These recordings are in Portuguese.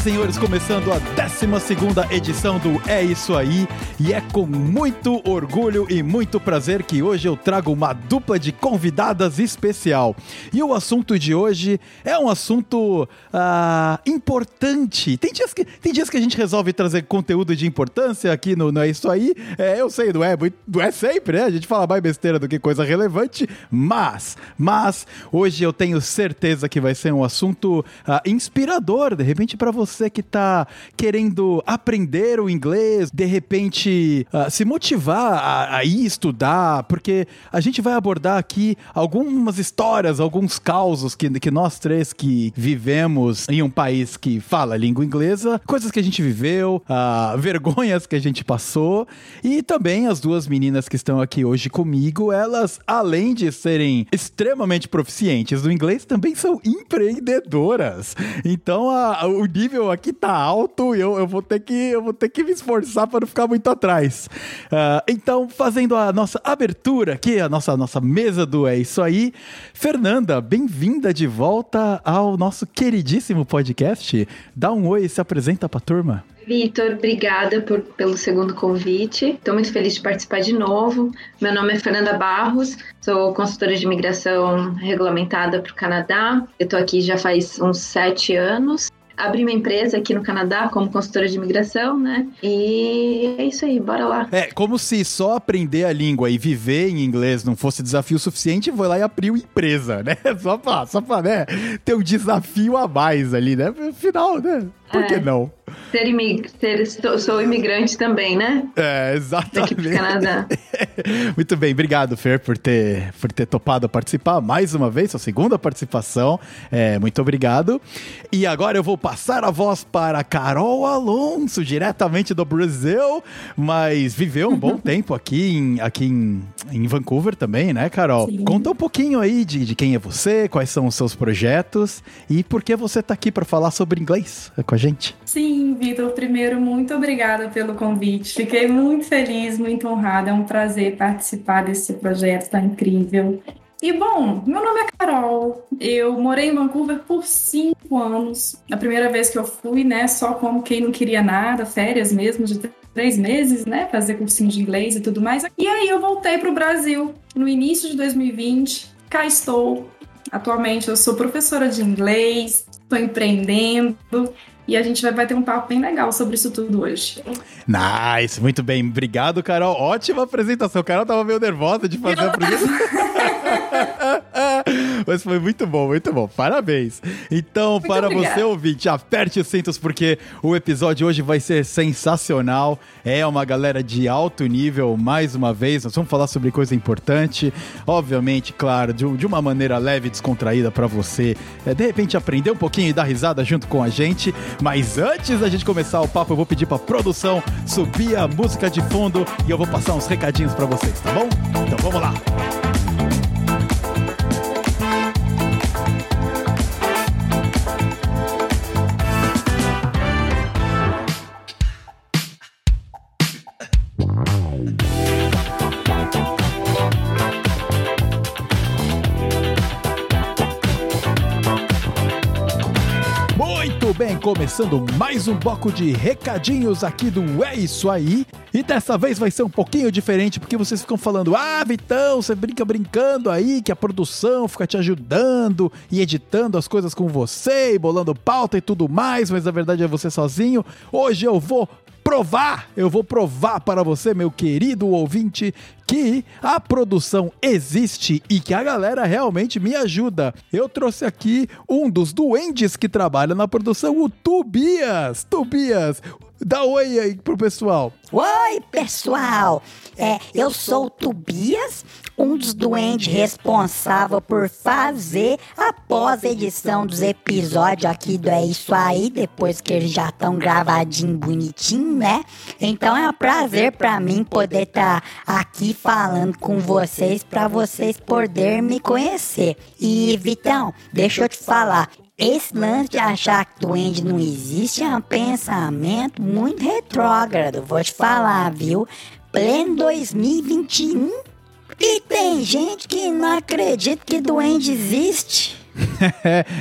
e senhores, começando a 12 edição do É Isso Aí. E é com muito orgulho e muito prazer que hoje eu trago uma dupla de convidadas especial. E o assunto de hoje é um assunto ah, importante. Tem dias, que, tem dias que a gente resolve trazer conteúdo de importância aqui no, no É Isso Aí. É, eu sei, não é, não é sempre, né? A gente fala mais besteira do que coisa relevante. Mas, mas, hoje eu tenho certeza que vai ser um assunto ah, inspirador, de repente, para você que está querendo aprender o inglês, de repente uh, se motivar a, a, ir estudar, porque a gente vai abordar aqui algumas histórias, alguns causos que, que nós três que vivemos em um país que fala língua inglesa, coisas que a gente viveu, uh, vergonhas que a gente passou, e também as duas meninas que estão aqui hoje comigo, elas, além de serem extremamente proficientes no inglês, também são empreendedoras. Então a, o nível aqui tá alto e eu, eu, vou ter que, eu vou ter que me esforçar para não ficar muito atrás. Uh, então, fazendo a nossa abertura aqui, a nossa, nossa mesa do É Isso Aí, Fernanda, bem-vinda de volta ao nosso queridíssimo podcast. Dá um oi e se apresenta para a turma. Vitor, obrigada por, pelo segundo convite. Estou muito feliz de participar de novo. Meu nome é Fernanda Barros, sou consultora de imigração regulamentada para o Canadá. Eu estou aqui já faz uns sete anos abri uma empresa aqui no Canadá como consultora de imigração, né? E é isso aí, bora lá. É, como se só aprender a língua e viver em inglês não fosse desafio suficiente, foi lá e abriu empresa, né? Só pra, só pra né, ter um desafio a mais ali, né? Afinal, né? Por é. que não? Ser, imig ser sou imigrante também, né? É, exatamente. Canadá. Muito bem, obrigado, Fer, por ter, por ter topado participar mais uma vez, sua segunda participação. É, muito obrigado. E agora eu vou passar a voz para Carol Alonso, diretamente do Brasil, mas viveu um bom tempo aqui em, aqui em, em Vancouver também, né, Carol? Sim. Conta um pouquinho aí de, de quem é você, quais são os seus projetos e por que você está aqui para falar sobre inglês com a gente. Sim, Vitor, primeiro, muito obrigada pelo convite. Fiquei muito feliz, muito honrada. É um prazer participar desse projeto tão incrível. E bom, meu nome é Carol. Eu morei em Vancouver por cinco anos. A primeira vez que eu fui, né, só como quem não queria nada, férias mesmo, de três meses, né, fazer cursinho de inglês e tudo mais. E aí eu voltei para o Brasil no início de 2020. Cá estou. Atualmente eu sou professora de inglês, estou empreendendo e a gente vai bater um papo bem legal sobre isso tudo hoje. Nice, muito bem. Obrigado, Carol. Ótima apresentação. Carol tava meio nervosa de fazer a apresentação. Mas foi muito bom, muito bom. Parabéns. Então, muito para obrigada. você, ouvinte, aperte os cintos porque o episódio hoje vai ser sensacional. É uma galera de alto nível, mais uma vez. Nós vamos falar sobre coisa importante. Obviamente, claro, de, de uma maneira leve e descontraída para você. É, de repente, aprender um pouquinho e dar risada junto com a gente. Mas antes da gente começar o papo, eu vou pedir pra produção subir a música de fundo e eu vou passar uns recadinhos para vocês, tá bom? Então vamos lá. Começando mais um bloco de recadinhos aqui do É Isso Aí. E dessa vez vai ser um pouquinho diferente, porque vocês ficam falando: ah, Vitão, você brinca brincando aí, que a produção fica te ajudando e editando as coisas com você, e bolando pauta e tudo mais, mas na verdade é você sozinho. Hoje eu vou provar, eu vou provar para você, meu querido ouvinte, que a produção existe e que a galera realmente me ajuda. Eu trouxe aqui um dos duendes que trabalha na produção, o Tobias. Tobias, Dá oi aí pro pessoal. Oi, pessoal. É, eu sou o Tobias, um dos doentes responsável por fazer a pós-edição dos episódios aqui do É Isso Aí, depois que eles já estão gravadinho, bonitinho, né? Então é um prazer para mim poder estar tá aqui falando com vocês, para vocês poderem me conhecer. E, Vitão, deixa eu te falar, esse lance de achar que duende não existe é um pensamento muito retrógrado, vou te falar, viu? Pleno 2021 e tem gente que não acredita que duende existe.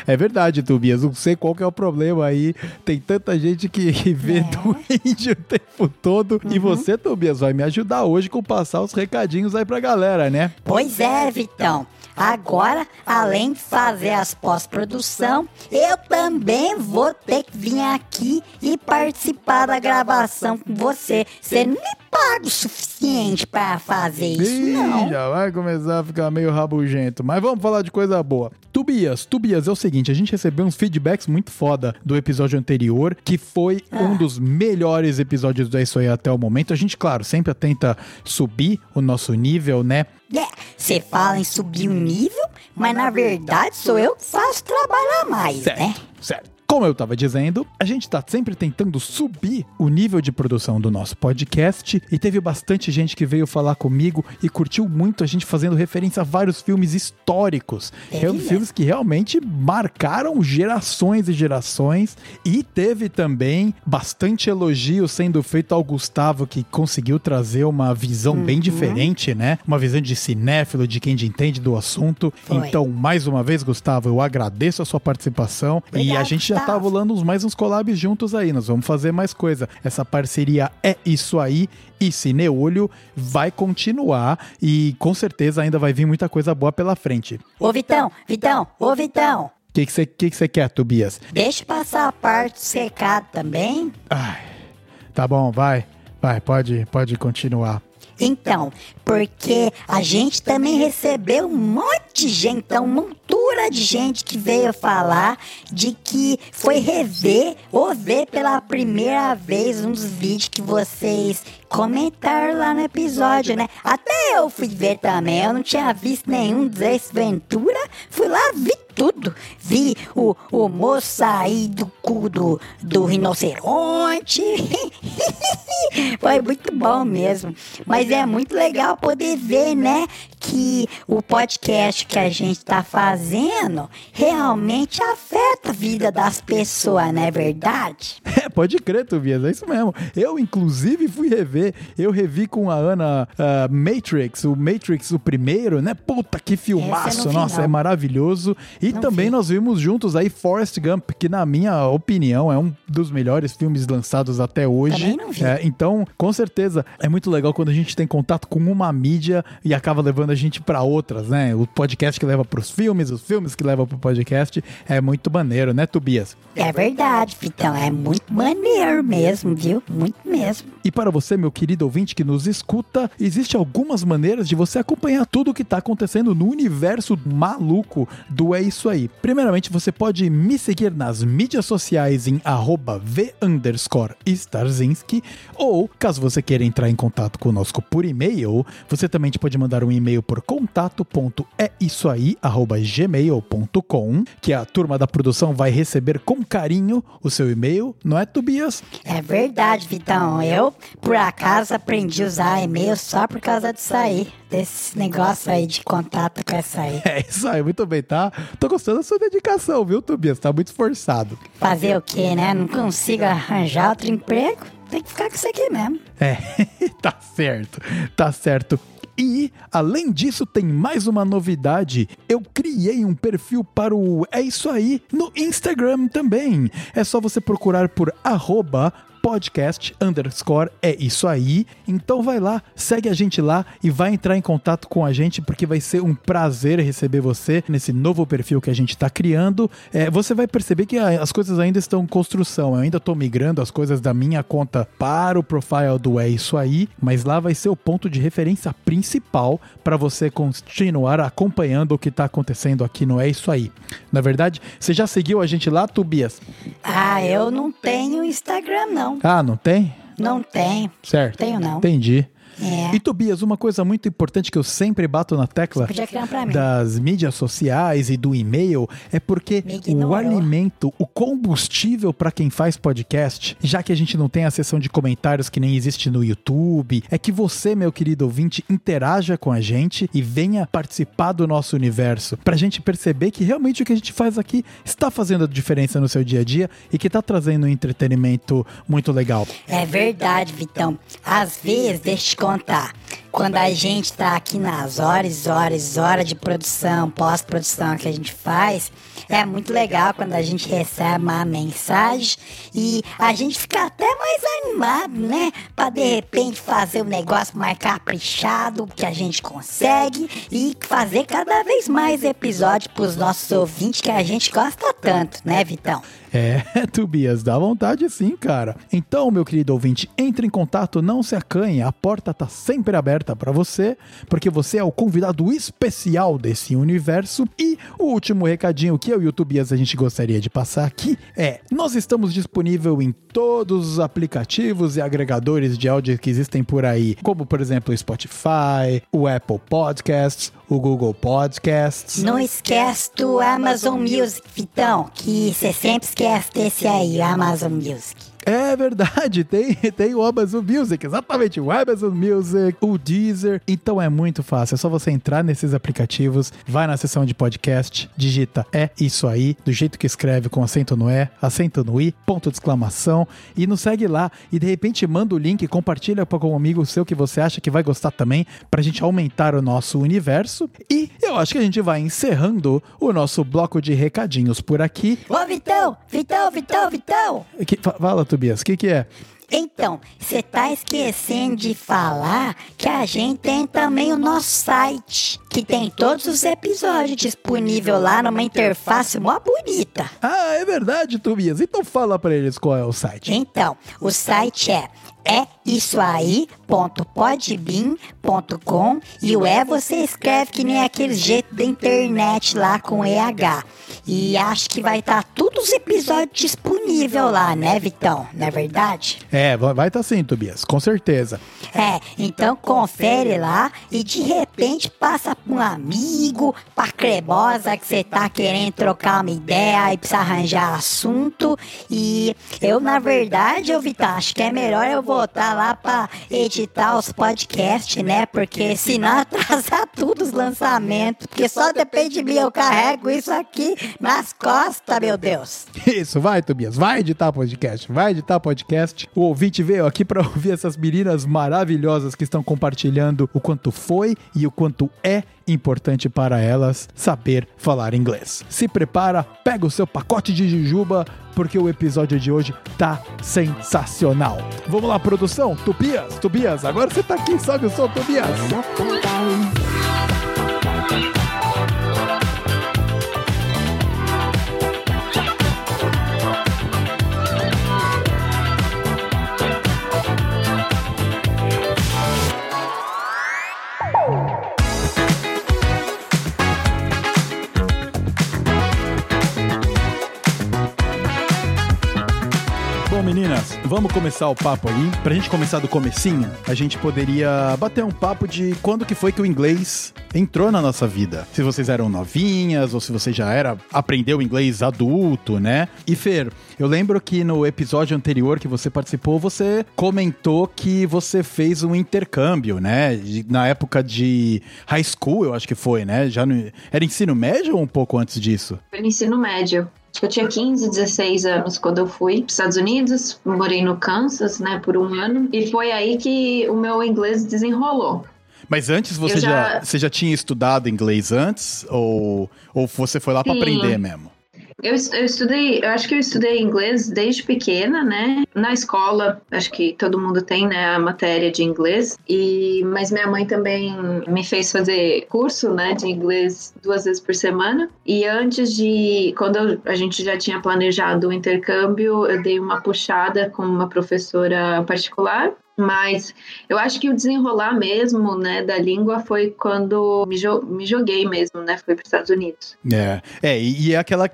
É, verdade, Tobias. Não sei qual que é o problema aí. Tem tanta gente que vê É. doente o tempo todo. E você, Tobias, vai me ajudar hoje com passar os recadinhos aí pra galera, né? Pois é, Vitão. Agora, além de fazer as pós-produção, eu também vou ter que vir aqui e participar da gravação com você. Você não me paga o suficiente pra fazer isso, Ih, não. já vai começar a ficar meio rabugento. Mas vamos falar de coisa boa. Tubias, Tubias, é o seguinte, a gente recebeu uns feedbacks muito foda do episódio anterior, que foi um dos melhores episódios do Isso Aí até o momento. A gente, claro, sempre tenta subir o nosso nível, né? É, você fala em subir o nível, mas na verdade sou eu que faço trabalhar mais, Certo, né? certo. Como eu tava dizendo, a gente tá sempre tentando subir o nível de produção do nosso podcast e teve bastante gente que veio falar comigo e curtiu muito a gente fazendo referência a vários filmes históricos. É, filmes que realmente marcaram gerações e gerações e teve também bastante elogio sendo feito ao Gustavo que conseguiu trazer uma visão Uhum. bem diferente, né? Uma visão de cinéfilo, de quem entende do assunto. Foi. Então, mais uma vez, Gustavo, eu agradeço a sua participação e a gente já tá Gustavo. rolando uns- mais uns collabs juntos aí. Nós vamos fazer mais coisa. Essa parceria é isso aí e Cineolho vai continuar e com certeza ainda vai vir muita coisa boa pela frente. Ô Vitão, Vitão, ô Vitão, O que que você que que você quer, Tobias? deixa eu passar a parte do secado também. Ai, tá bom, vai. Vai, pode, pode continuar. Então, porque a gente também recebeu um monte de gente, então, montura de gente que veio falar de que foi rever ou ver pela primeira vez dos vídeos que vocês comentaram lá no episódio, né? Até eu fui ver também, eu não tinha visto nenhum dos Ace Ventura, fui lá, vi tudo. Vi o, o moço sair do cu do, do rinoceronte. Foi muito bom mesmo. Mas é muito legal poder ver, né? Que o podcast que a gente tá fazendo realmente afeta a vida das pessoas, não é verdade? É, pode crer, Tobias, é isso mesmo. Eu, inclusive, fui rever. Eu revi com a Ana ah, Matrix, o Matrix, o primeiro, né? Puta, que eu filmaço. vi, Nossa, é maravilhoso. E Não também vi. nós vimos juntos aí Forrest Gump, que na minha opinião é um dos melhores filmes lançados até hoje. É, então, com certeza, é muito legal quando a gente tem contato com uma mídia e acaba levando a gente pra outras, né? O podcast que leva pros filmes, os filmes que levam pro podcast. É muito maneiro, né, Tobias? É verdade, Vitão. É muito maneiro mesmo, viu? Muito mesmo. E para você, meu querido ouvinte que nos escuta, existe algumas maneiras de você acompanhar tudo o que está acontecendo no universo maluco do É Isso Aí. Primeiramente, você pode me seguir nas mídias sociais em arroba v Starzinski, ou, caso você queira entrar em contato conosco por e-mail, você também pode mandar um e-mail por contato.eisoaí.gmail.com, que a turma da produção vai receber com carinho o seu e-mail, não é, Tobias? É verdade, Vitão. Eu, por acaso, aprendi a usar e-mail só por causa disso aí. Desse negócio aí de contato com essa aí. É isso aí, muito bem, tá? Tô gostando da sua dedicação, viu, Tobias? Tá muito esforçado. Fazer o quê, né? Não consigo arranjar outro emprego? Tem que ficar com isso aqui mesmo. É, tá certo, tá certo. E, além disso, tem mais uma novidade. Eu criei um perfil para o É Isso Aí no Instagram também. É só você procurar por arroba podcast underscore é isso aí. Então vai lá, segue a gente lá e vai entrar em contato com a gente porque vai ser um prazer receber você nesse novo perfil que a gente está criando. É, você vai perceber que as coisas ainda estão em construção. Eu ainda estou migrando as coisas da minha conta para o profile do É Isso Aí, mas lá vai ser o ponto de referência principal para você continuar acompanhando o que está acontecendo aqui no É Isso Aí. Na verdade, você já seguiu a gente lá, Tobias? Ah, eu não tenho Instagram, não. Ah, não tem? Não tenho. Certo. Tenho não. Entendi. É. E Tobias, uma coisa muito importante que eu sempre bato na tecla das mídias sociais e do e-mail é porque o alimento, o combustível para quem faz podcast, já que a gente não tem a seção de comentários que nem existe no YouTube, é que você, meu querido ouvinte, interaja com a gente e venha participar do nosso universo, pra gente perceber que realmente o que a gente faz aqui está fazendo a diferença no seu dia a dia e que tá trazendo um entretenimento muito legal. É verdade, Vitão. Às vezes, deixa contar. quando a gente tá aqui nas horas, horas, horas de produção, pós-produção que a gente faz, é muito legal quando a gente recebe uma mensagem e a gente fica até mais animado, né? Pra de repente fazer o negócio mais caprichado que a gente consegue e fazer cada vez mais episódios pros nossos ouvintes que a gente gosta tanto, né, Vitão? É, Tobias, dá vontade sim, cara. Então, meu querido ouvinte, entre em contato, não se acanhe, a porta tá sempre aberta para você, porque você é o convidado especial desse universo. E o último recadinho que eu e o Tobias a gente gostaria de passar aqui é: nós estamos disponível em todos os aplicativos e agregadores de áudio que existem por aí, como por exemplo o Spotify, o Apple Podcasts, o Google Podcasts. Não esquece do Amazon Music, Vitão, que você sempre esquece desse aí, Amazon Music. É verdade, tem, tem o Amazon Music, exatamente, o Amazon Music, o Deezer. Então é muito fácil, é só você entrar nesses aplicativos, vai na seção de podcast, digita é isso aí, do jeito que escreve com acento no é, acento no i, ponto de exclamação e nos segue lá e de repente manda o link, compartilha com um amigo seu que você acha que vai gostar também, pra gente aumentar o nosso universo. E eu acho que a gente vai encerrando o nosso bloco de recadinhos por aqui. Ô, Vitão, Vitão, Vitão, Vitão! Que, fala, Tobias, o que, que é? Então, você tá esquecendo de falar que a gente tem também o nosso site, que tem todos os episódios disponível lá numa interface mó bonita. Ah, é verdade, Tobias. Então fala pra eles qual é o site. Então, o site é é isso aí.podbean.com e o é você escreve que nem aquele jeito da internet lá com EH. E acho que vai estar tá todos os episódios disponível lá, né, Vitão? Não é verdade? É, vai estar tá sim, Tobias, com certeza. É, então confere lá e de repente passa pra um amigo, pra cremosa que você tá querendo trocar uma ideia e precisa arranjar assunto. E eu, na verdade, eu, Vitão, acho que é melhor eu voltar lá pra editar os podcasts, né? Porque senão atrasar tudo os lançamentos. Porque só depende de mim, eu carrego isso aqui nas costas, meu Deus. Isso, vai, Tobias, vai editar podcast, vai editar podcast. O ouvinte veio aqui para ouvir essas meninas maravilhosas que estão compartilhando o quanto foi e o quanto é importante para elas saber falar inglês. Se prepara, pega o seu pacote de jujuba, porque o episódio de hoje tá sensacional. Vamos lá, produção? Tobias, Tobias, agora você tá aqui, sobe o som, Tobias. Meninas, vamos começar o papo aí. Pra gente começar do comecinho, a gente poderia bater um papo de quando que foi que o inglês entrou na nossa vida. Se vocês eram novinhas ou se você já era aprendeu inglês adulto, né? E Fer, eu lembro que no episódio anterior que você participou, você comentou que você fez um intercâmbio, né? Na época de high school, eu acho que foi, né? Já no... era ensino médio ou um pouco antes disso? Foi no ensino médio. Acho que eu tinha 15, 16 anos quando eu fui para os Estados Unidos, morei no Kansas, né, por um ano, e foi aí que o meu inglês desenrolou. Mas antes você já... já... você já tinha estudado inglês antes ou, ou você foi lá para aprender mesmo? Eu, eu estudei, eu acho que eu estudei inglês desde pequena, né? Na escola, acho que todo mundo tem, né, a matéria de inglês. E mas minha mãe também me fez fazer curso, né, de inglês duas vezes por semana. E antes de, quando a gente já tinha planejado o intercâmbio, eu dei uma puxada com uma professora particular mas eu acho que o desenrolar mesmo, né, da língua foi quando me, jo me joguei mesmo, né? Foi para os Estados Unidos. É, é e é aquela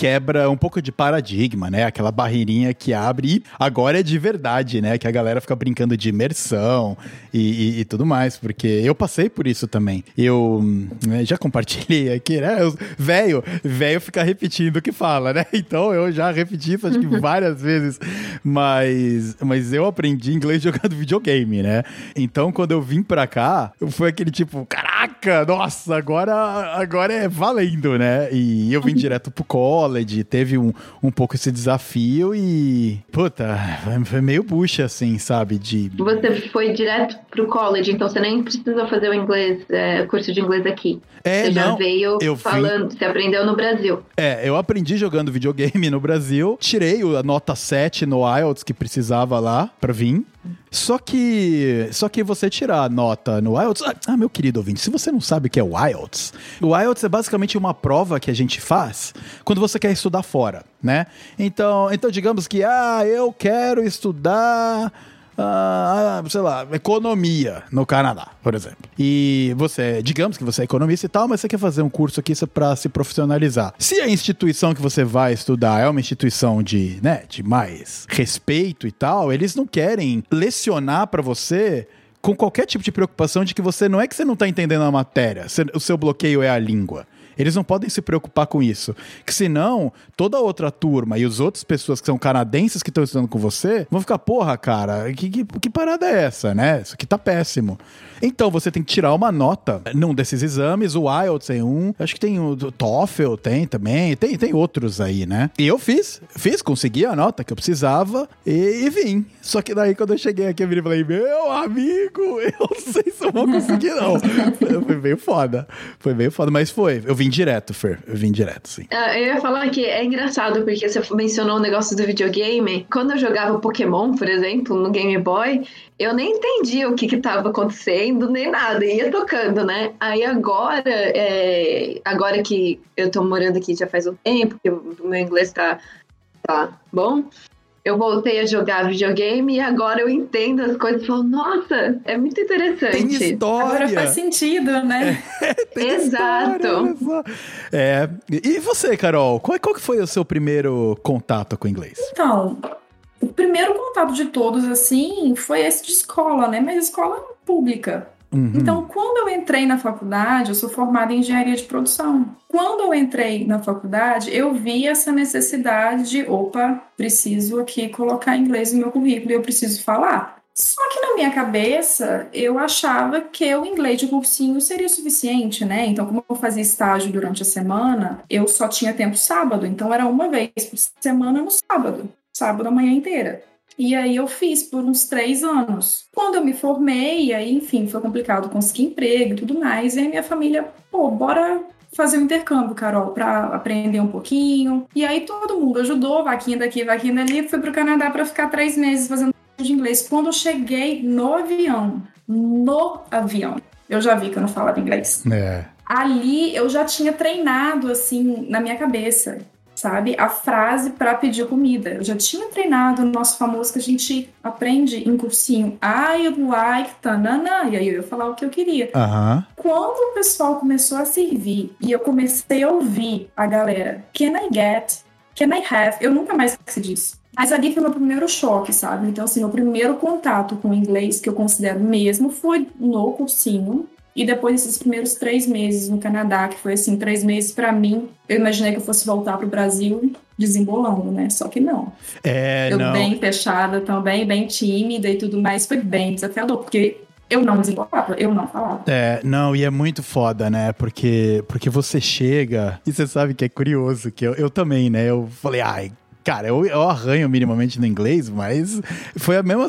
quebra um pouco de paradigma, né? Aquela barreirinha que abre e agora é de verdade, né? Que a galera fica brincando de imersão e, e, e tudo mais, porque eu passei por isso também. Eu né, já compartilhei aqui, né? Velho, velho fica repetindo o que fala, né? Então eu já repeti isso acho que várias vezes, mas, mas eu aprendi inglês jogando videogame, né? Então quando eu vim pra cá, foi aquele tipo, caraca, nossa, agora, agora é valendo, né? E eu vim direto pro college, teve um, um pouco esse desafio e, puta, foi meio bucha, assim, sabe? De... Você foi direto pro college, então você nem precisou fazer o inglês, é, curso de inglês aqui. É, você já não, veio eu falando, vim... você aprendeu no Brasil. É, eu aprendi jogando videogame no Brasil, tirei a nota 7 no IELTS que precisava lá pra vir. Só que, só que você tirar a nota no IELTS, ah, meu querido ouvinte, se você não sabe o que é o IELTS, o IELTS é basicamente uma prova que a gente faz quando você quer estudar fora, né? Então, então digamos que ah, eu quero estudar ah, sei lá, economia no Canadá, por exemplo. E você, digamos que você é economista e tal, mas você quer fazer um curso aqui para se profissionalizar. Se a instituição que você vai estudar é uma instituição de, né, de mais respeito e tal, eles não querem lecionar para você com qualquer tipo de preocupação de que você não é que você não está entendendo a matéria, o seu bloqueio é a língua. Eles não podem se preocupar com isso. Que senão, toda outra turma e as outras pessoas que são canadenses que estão estudando com você vão ficar, porra, cara, que, que, que parada é essa, né? Isso aqui tá péssimo. Então você tem que tirar uma nota num desses exames. O IELTS tem um, acho que tem o TOEFL, tem também, tem, tem outros aí, né? E eu fiz, fiz, consegui a nota que eu precisava e, e vim. Só que daí quando eu cheguei aqui, eu falei, meu amigo, eu não sei se eu vou conseguir não. foi meio foda, foi meio foda, mas foi. Eu vim direto, Fer, eu vim direto, sim. Uh, eu ia falar que é engraçado porque você mencionou o negócio do videogame. Quando eu jogava Pokémon, por exemplo, no Game Boy, eu nem entendi o que estava acontecendo, nem nada, ia tocando, né? Aí agora, é, agora que eu tô morando aqui já faz um tempo, que o meu inglês tá, tá bom, eu voltei a jogar videogame e agora eu entendo as coisas e falo, nossa, é muito interessante. Tem história. Agora faz sentido, né? É, Exato. História, é, e você, Carol, qual, qual que foi o seu primeiro contato com o inglês? Então, o primeiro contato de todos, assim, foi esse de escola, né? Mas escola pública. Uhum. Então, quando eu entrei na faculdade, eu sou formada em engenharia de produção. Quando eu entrei na faculdade, eu vi essa necessidade de, opa, preciso aqui colocar inglês no meu currículo e eu preciso falar. Só que na minha cabeça, eu achava que o inglês de cursinho seria suficiente, né? Então, como eu fazia estágio durante a semana, eu só tinha tempo sábado, então era uma vez por semana no sábado sábado a manhã inteira. E aí eu fiz por uns três anos. Quando eu me formei, aí, enfim, foi complicado conseguir emprego e tudo mais. E aí minha família, pô, bora fazer um intercâmbio, Carol, para aprender um pouquinho. E aí todo mundo ajudou, vaquinha daqui, vaquinha dali. Fui pro Canadá para ficar três meses fazendo de inglês. Quando eu cheguei no avião, no avião, eu já vi que eu não falava inglês. É. Ali eu já tinha treinado, assim, na minha cabeça sabe? A frase para pedir comida. Eu já tinha treinado no nosso famoso que a gente aprende em cursinho. I like tanana. E aí eu ia falar o que eu queria. Uhum. Quando o pessoal começou a servir e eu comecei a ouvir a galera, can I get? Can I have? Eu nunca mais esqueci disso. Mas ali foi meu primeiro choque, sabe? Então, assim, meu primeiro contato com o inglês que eu considero mesmo foi no cursinho. E depois desses primeiros três meses no Canadá, que foi assim, três meses para mim, eu imaginei que eu fosse voltar para o Brasil desembolando, né? Só que não. É, eu não. bem fechada também, bem tímida e tudo mais, foi bem desafiador, porque eu não desembolava, eu não falava. É, não, e é muito foda, né? Porque, porque você chega e você sabe que é curioso, que eu, eu também, né? Eu falei, ai, Cara, eu, eu arranho minimamente no inglês, mas foi a mesma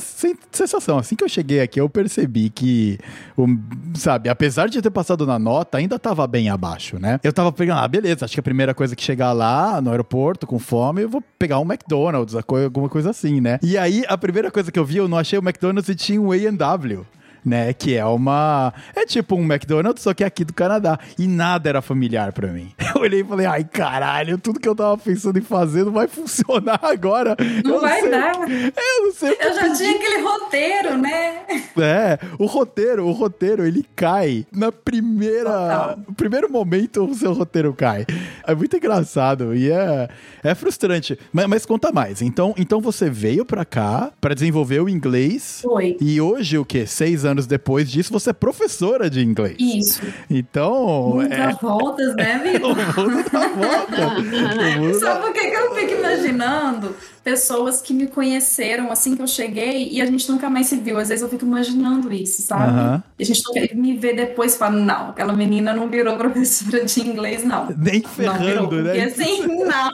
sensação. Assim que eu cheguei aqui, eu percebi que, o, sabe, apesar de ter passado na nota, ainda tava bem abaixo, né? Eu tava pegando, ah, beleza, acho que a primeira coisa que chegar lá no aeroporto com fome, eu vou pegar um McDonald's, alguma coisa assim, né? E aí, a primeira coisa que eu vi, eu não achei o McDonald's e tinha um A&W né? Que é uma. É tipo um McDonald's, só que é aqui do Canadá. E nada era familiar para mim. Eu olhei e falei, ai caralho, tudo que eu tava pensando em fazer não vai funcionar agora. Não eu vai não dar. Eu não sei. Eu já tinha aquele roteiro, né? É, o roteiro, o roteiro, ele cai na primeira. Total. primeiro momento o seu roteiro cai. É muito engraçado e é, é frustrante. Mas, mas conta mais. Então, então você veio pra cá para desenvolver o inglês. Foi. E hoje, o quê? Seis anos anos depois disso, você é professora de inglês. Isso. Então. Muitas é... voltas, né, Vitor? o mundo dá volta. O mundo Sabe por que, que eu fico imaginando? Pessoas que me conheceram assim que eu cheguei e a gente nunca mais se viu. Às vezes eu fico imaginando isso, sabe? E a gente me vê depois e fala, não, aquela menina não virou professora de inglês, não. Nem Não ferrando, virou. Porque né? assim, não.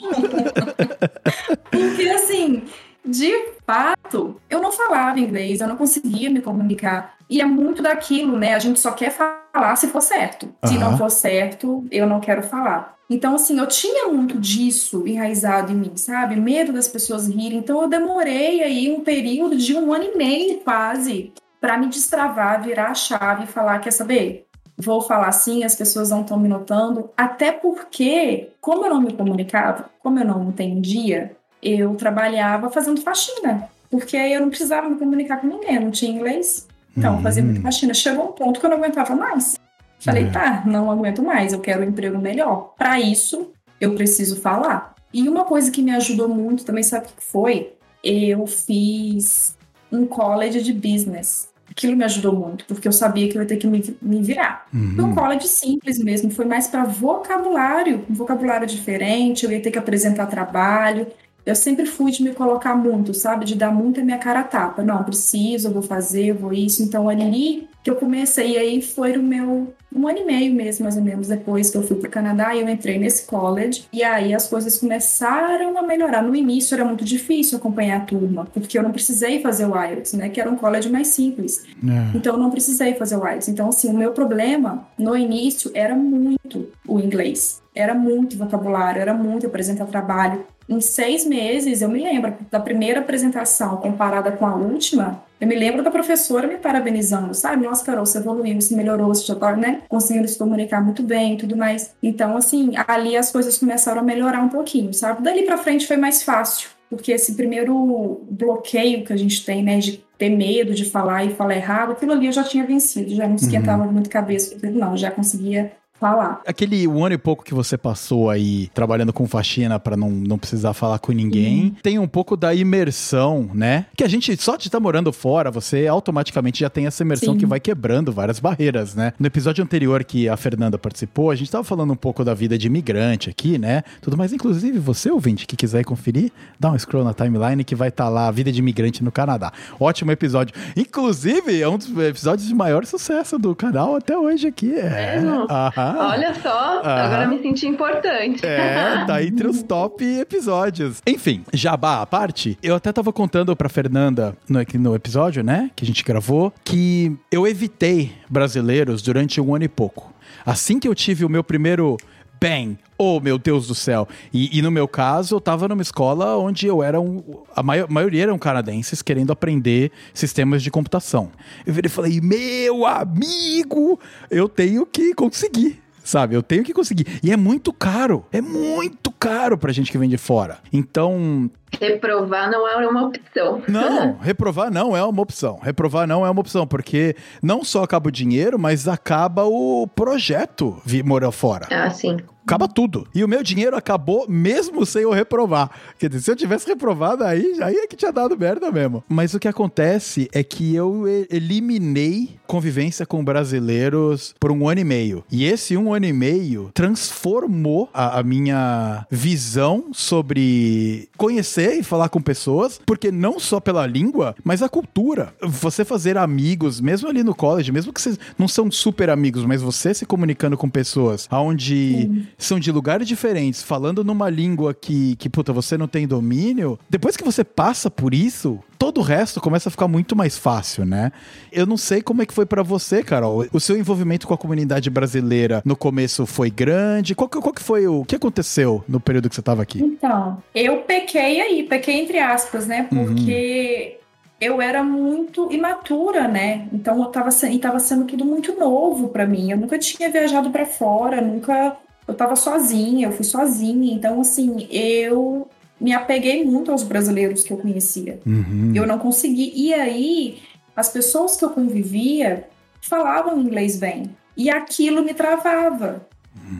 Porque assim, de fato, eu não falava inglês, eu não conseguia me comunicar. E é muito daquilo, né? A gente só quer falar se for certo. Se Aham. não for certo, eu não quero falar. Então, assim, eu tinha muito disso enraizado em mim, sabe? Medo das pessoas rirem. Então, eu demorei aí um período de um ano e meio quase para me destravar, virar a chave e falar: quer saber? Vou falar assim, as pessoas não estão me notando. Até porque, como eu não me comunicava, como eu não entendia, eu trabalhava fazendo faxina. Porque aí eu não precisava me comunicar com ninguém, eu não tinha inglês. Então, eu fazia muita faxina. Chegou um ponto que eu não aguentava mais. Falei, Uhum. tá, não aguento mais, eu quero um emprego melhor. Para isso, eu preciso falar. E uma coisa que me ajudou muito também, sabe o que foi? Eu fiz um college de business. Aquilo me ajudou muito, porque eu sabia que eu ia ter que me, me virar. Foi um Uhum. college simples mesmo, foi mais para vocabulário, um vocabulário diferente, eu ia ter que apresentar trabalho. Eu sempre fui de me colocar muito, sabe? De dar muito a minha cara a tapa. Não, preciso, eu vou fazer, eu vou isso. Então, ali que eu comecei, aí foi o meu um ano e meio mesmo, mais ou menos, depois que eu fui para o Canadá, e eu entrei nesse college. E aí as coisas começaram a melhorar. No início era muito difícil acompanhar a turma, porque eu não precisei fazer o IELTS, né? Que era um college mais simples. É. Então eu não precisei fazer o IELTS. Então, assim, o meu problema no início era muito o inglês. Era muito vocabulário, era muito apresentar trabalho. Em seis meses, eu me lembro da primeira apresentação comparada com a última, eu me lembro da professora me parabenizando, sabe? Nossa, Carol, você evoluiu, você melhorou, você já tá, né, conseguindo se comunicar muito bem e tudo mais. Então, assim, ali as coisas começaram a melhorar um pouquinho, sabe? Dali pra frente foi mais fácil, porque esse primeiro bloqueio que a gente tem, né, de ter medo de falar e falar errado, aquilo ali eu já tinha vencido, já não esquentava muito cabeça, não, já conseguia falar. Aquele um ano e pouco que você passou aí trabalhando com faxina pra não, não precisar falar com ninguém, tem um pouco da imersão, né? Que a gente só de estar morando fora, você automaticamente já tem essa imersão Sim. que vai quebrando várias barreiras, né? No episódio anterior que a Fernanda participou, a gente tava falando um pouco da vida de imigrante aqui, né? Tudo mais, inclusive você, ouvinte, que quiser ir conferir, dá um scroll na timeline que vai estar lá a vida de imigrante no Canadá. Ótimo episódio. Inclusive, é um dos episódios de maior sucesso do canal até hoje aqui. É. Mesmo? Aham. Olha só, Ah. agora me senti importante. É, tá entre os top episódios. Enfim, jabá à parte, eu até tava contando pra Fernanda no, no episódio, né, que a gente gravou, que eu evitei brasileiros durante um ano e pouco. Assim que eu tive o meu primeiro bang, oh meu Deus do céu. E, e no meu caso, eu tava numa escola onde eu era um. A maior, maioria eram canadenses querendo aprender sistemas de computação. Eu virei e falei, meu amigo, eu tenho que conseguir. Sabe, eu tenho que conseguir. E é muito caro. É muito caro pra gente que vem de fora. Então, Reprovar não é uma opção. não, reprovar não é uma opção. Reprovar não é uma opção, porque não só acaba o dinheiro, mas acaba o projeto vir morar fora. Ah, sim. Acaba tudo. E o meu dinheiro acabou mesmo sem eu reprovar. Quer dizer, se eu tivesse reprovado, aí, aí é que tinha dado merda mesmo. Mas o que acontece é que eu eliminei convivência com brasileiros por um ano e meio. E esse um ano e meio transformou a, a minha visão sobre conhecer e falar com pessoas, porque não só pela língua, mas a cultura. Você fazer amigos, mesmo ali no college, mesmo que vocês não são super amigos, mas você se comunicando com pessoas onde são de lugares diferentes, falando numa língua que, que, puta, você não tem domínio, depois que você passa por isso, todo o resto começa a ficar muito mais fácil, né? Eu não sei como é que foi pra você, Carol. O seu envolvimento com a comunidade brasileira no começo foi grande? Qual que, qual que foi o, o que aconteceu no período que você tava aqui? Então, eu pequei aí, pequei entre aspas, né? Uhum. Porque eu era muito imatura, né? Então eu tava, se- e tava sendo tudo muito novo pra mim. Eu nunca tinha viajado pra fora, nunca. Eu tava sozinha, eu fui sozinha. Então, assim, eu me apeguei muito aos brasileiros que eu conhecia. Uhum. Eu não consegui. E aí, as pessoas que eu convivia falavam inglês bem. E aquilo me travava.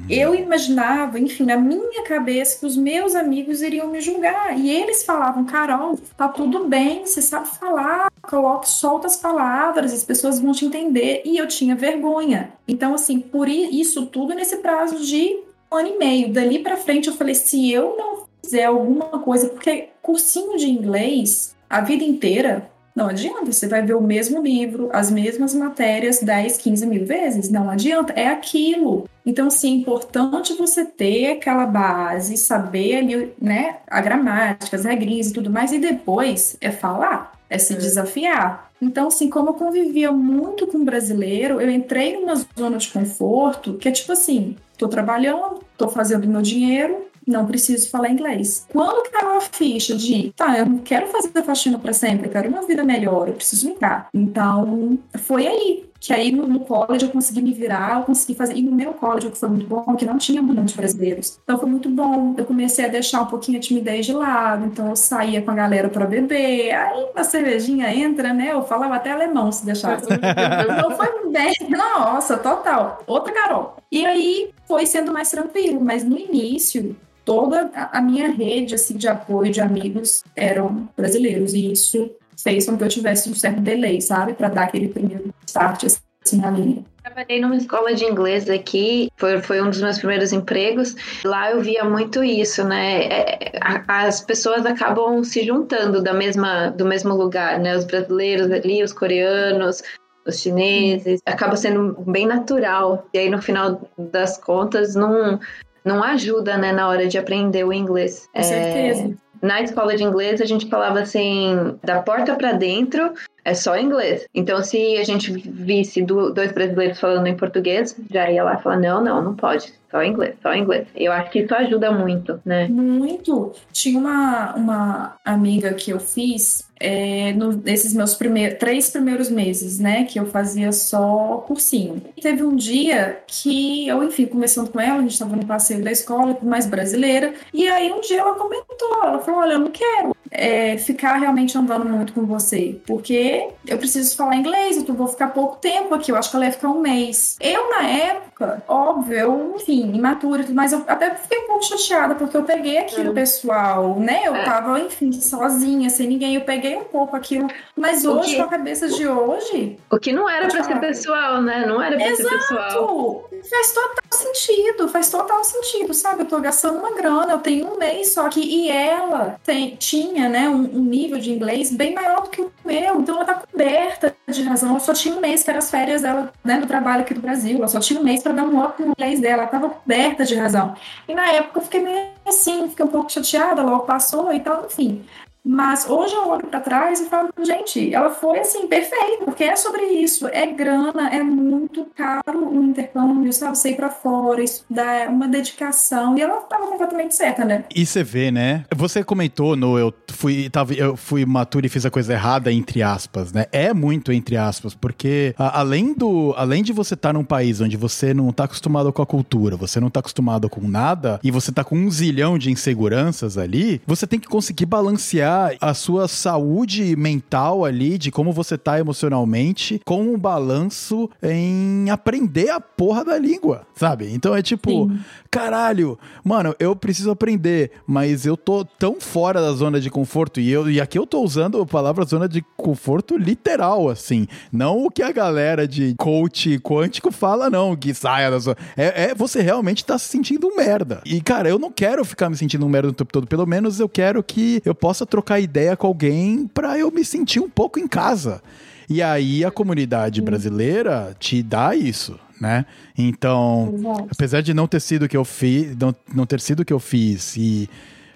Eu imaginava, enfim, na minha cabeça, que os meus amigos iriam me julgar. E eles falavam, Carol, tá tudo bem, você sabe falar, coloque, solta as palavras, as pessoas vão te entender. E eu tinha vergonha. Então, assim, por isso tudo nesse prazo de um ano e meio. Dali para frente, eu falei: se eu não fizer alguma coisa, porque cursinho de inglês a vida inteira não adianta, você vai ver o mesmo livro, as mesmas matérias 10, 15 mil vezes. Não adianta, é aquilo. Então, sim, é importante você ter aquela base, saber ali, né, a gramática, as regrinhas e tudo mais, e depois é falar, é se é. desafiar. Então, assim, como eu convivia muito com brasileiro, eu entrei numa zona de conforto que é tipo assim: tô trabalhando, tô fazendo meu dinheiro, não preciso falar inglês. Quando caiu a ficha de, tá, eu não quero fazer faxina para sempre, eu quero uma vida melhor, eu preciso mudar. Então, foi aí que aí no, no college eu consegui me virar, eu consegui fazer. E no meu college, que foi muito bom, que não tinha muitos brasileiros. Então foi muito bom. Eu comecei a deixar um pouquinho a timidez de lado, então eu saía com a galera para beber. Aí a cervejinha entra, né? Eu falava até alemão se deixasse. então foi bem. Nossa, total. Outra Carol. E aí foi sendo mais tranquilo, mas no início toda a minha rede assim de apoio de amigos eram brasileiros e isso fez com que eu tivesse um certo delay, sabe, para dar aquele primeiro start assim na linha. Trabalhei numa escola de inglês aqui, foi, foi um dos meus primeiros empregos. Lá eu via muito isso, né? É, as pessoas acabam se juntando da mesma, do mesmo lugar, né? Os brasileiros ali, os coreanos, os chineses, acaba sendo bem natural. E aí, no final das contas, não, não ajuda, né, na hora de aprender o inglês. Com é, certeza. Na escola de inglês, a gente falava assim, da porta para dentro é só inglês. Então, se a gente visse dois brasileiros falando em português, já ia lá e falar: não, não, não pode. Só inglês, só inglês. Eu acho que isso ajuda muito, né? Muito. Tinha uma, uma amiga que eu fiz é, no, nesses meus primeiros, três primeiros meses, né? Que eu fazia só cursinho. E teve um dia que eu, enfim, começando com ela, a gente estava no passeio da escola, mais brasileira, e aí um dia ela comentou, ela falou, olha, eu não quero é, ficar realmente andando muito com você, porque eu preciso falar inglês, eu vou ficar pouco tempo aqui, eu acho que ela ia ficar um mês. Eu, na época, óbvio, eu, enfim, imatura, mas eu até fiquei um pouco chateada, porque eu peguei aquilo, uhum. pessoal, né? Eu é. tava, enfim, sozinha, sem ninguém, eu peguei um pouco aquilo, mas hoje, com a cabeça de hoje... O que não era pra ser pessoal, né? Não era pra Exato. ser pessoal. Faz total sentido, faz total sentido, sabe? Eu tô gastando uma grana, eu tenho um mês só que, e ela tem, tinha, né, um, um nível de inglês bem maior do que o meu, então ela tá coberta de razão. Ela só tinha um mês, que era as férias dela, né, do trabalho aqui do Brasil, ela só tinha um mês para dar um up no inglês dela, ela tava coberta de razão. E na época eu fiquei meio assim, fiquei um pouco chateada, logo passou e tal, enfim. Mas hoje eu olho para trás e falo, gente, ela foi assim, perfeita, porque é sobre isso. É grana, é muito caro o intercâmbio, sabe? Sair para fora, estudar, é uma dedicação. E ela estava completamente certa, né? E você vê, né? Você comentou no eu fui, tava, eu fui maturo e fiz a coisa errada, entre aspas, né? É muito entre aspas, porque a, além do. Além de você estar tá num país onde você não tá acostumado com a cultura, você não tá acostumado com nada, e você tá com um zilhão de inseguranças ali, você tem que conseguir balancear a sua saúde mental ali, de como você tá emocionalmente, com um balanço em aprender a porra da língua, sabe? Então é tipo, Sim. Caralho, mano, eu preciso aprender, mas eu tô tão fora da zona de conforto e eu e aqui eu tô usando a palavra zona de conforto literal, assim, não o que a galera de coach quântico fala, não, que saia da zona. É, é você realmente tá se sentindo um merda. E cara, eu não quero ficar me sentindo um merda o tempo todo, pelo menos eu quero que eu possa trocar ideia com alguém para eu me sentir um pouco em casa. E aí a comunidade brasileira te dá isso, né? Então, Exato. apesar de não ter sido o que eu fiz, não, não ter sido o que eu fiz e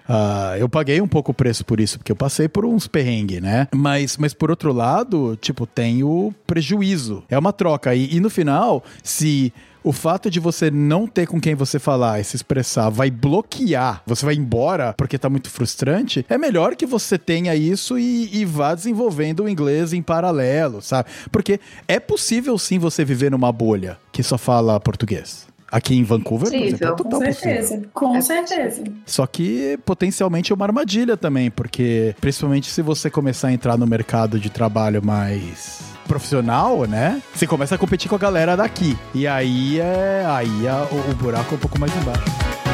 Uh, eu paguei um pouco o preço por isso, porque eu passei por uns perrengues, né? Mas, mas por outro lado, tipo, tem o prejuízo. É uma troca. E, e no final, se o fato de você não ter com quem você falar e se expressar vai bloquear, você vai embora porque tá muito frustrante, é melhor que você tenha isso e, e vá desenvolvendo o inglês em paralelo, sabe? Porque é possível sim você viver numa bolha que só fala português. Aqui em Vancouver, por exemplo, é total Com certeza, possível. com é certeza. Só que potencialmente é uma armadilha também, porque principalmente se você começar a entrar no mercado de trabalho mais profissional, né? Você começa a competir com a galera daqui. E aí é. Aí é, o, o buraco é um pouco mais embaixo.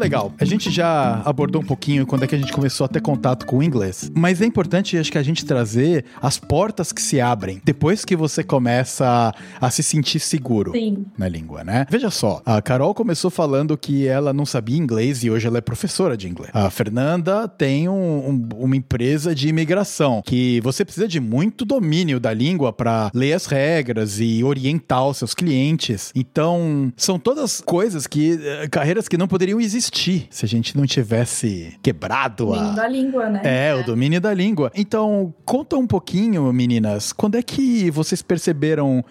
Legal. A gente já abordou um pouquinho quando é que a gente começou a ter contato com o inglês. Mas é importante, acho que a gente trazer as portas que se abrem depois que você começa a se sentir seguro Sim. na língua, né? Veja só, a Carol começou falando que ela não sabia inglês e hoje ela é professora de inglês. A Fernanda tem um, um, uma empresa de imigração que você precisa de muito domínio da língua para ler as regras e orientar os seus clientes. Então, são todas coisas que eh, carreiras que não poderiam existir se a gente não tivesse quebrado O domínio a. da língua, né? É, o domínio da língua. Então, conta um pouquinho, meninas, quando é que vocês perceberam.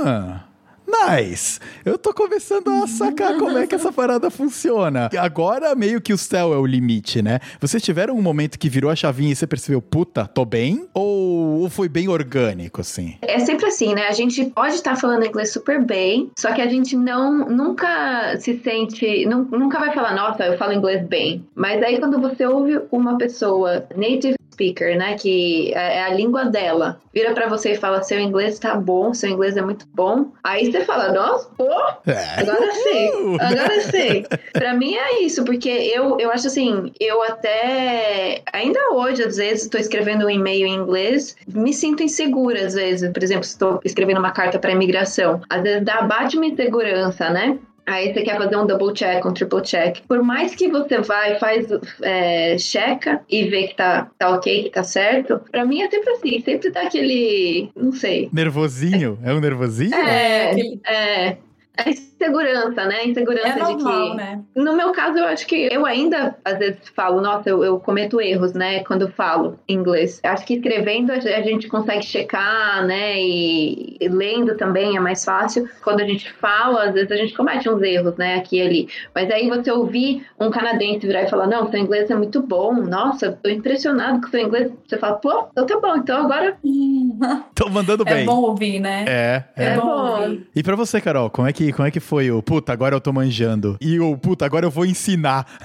Ah. Nice! Eu tô começando a sacar como é que essa parada funciona. Agora meio que o céu é o limite, né? Vocês tiveram um momento que virou a chavinha e você percebeu, puta, tô bem? Ou, foi bem orgânico, assim? É sempre assim, né? A gente pode estar falando inglês super bem, só que a gente não nunca se sente, nunca vai falar, nossa, eu falo inglês bem. Mas aí quando você ouve uma pessoa native speaker, né, que é a língua dela, vira para você e fala seu inglês tá bom, seu inglês é muito bom. Aí você fala, nossa, pô, É. Agora sim, agora sim. Pra mim é isso, porque eu, eu acho assim, eu até, ainda hoje, às vezes, estou escrevendo um e-mail em inglês, me sinto insegura, às vezes, por exemplo, estou escrevendo uma carta para imigração, às vezes dá, bate uma insegurança, né? Aí você quer fazer um double check, um triple check. Por mais que você vai, faz, é, checa e vê que tá, tá ok, que tá certo, pra mim é sempre assim, sempre dá aquele, não sei. Nervosinho? É um nervosinho? É, aquele- é, a insegurança, né? Insegurança É de normal, que. né? No meu caso, eu acho que eu ainda, às vezes, falo, nossa, eu, eu cometo erros, né, quando eu falo inglês. Acho que escrevendo a gente consegue checar, né, e, e lendo também é mais fácil. Quando a gente fala, às vezes a gente comete uns erros, né, aqui e ali. Mas aí você ouvir um canadense virar e falar, não, seu inglês é muito bom, nossa, tô impressionado com seu inglês. Você fala, pô, então tá bom, então agora Tô mandando É bem. bom ouvir, né? É, é. É É bom bom. ouvir. E pra você, Carol, como é que, como é que foi o puta, agora eu tô manjando? E o puta, agora eu vou ensinar.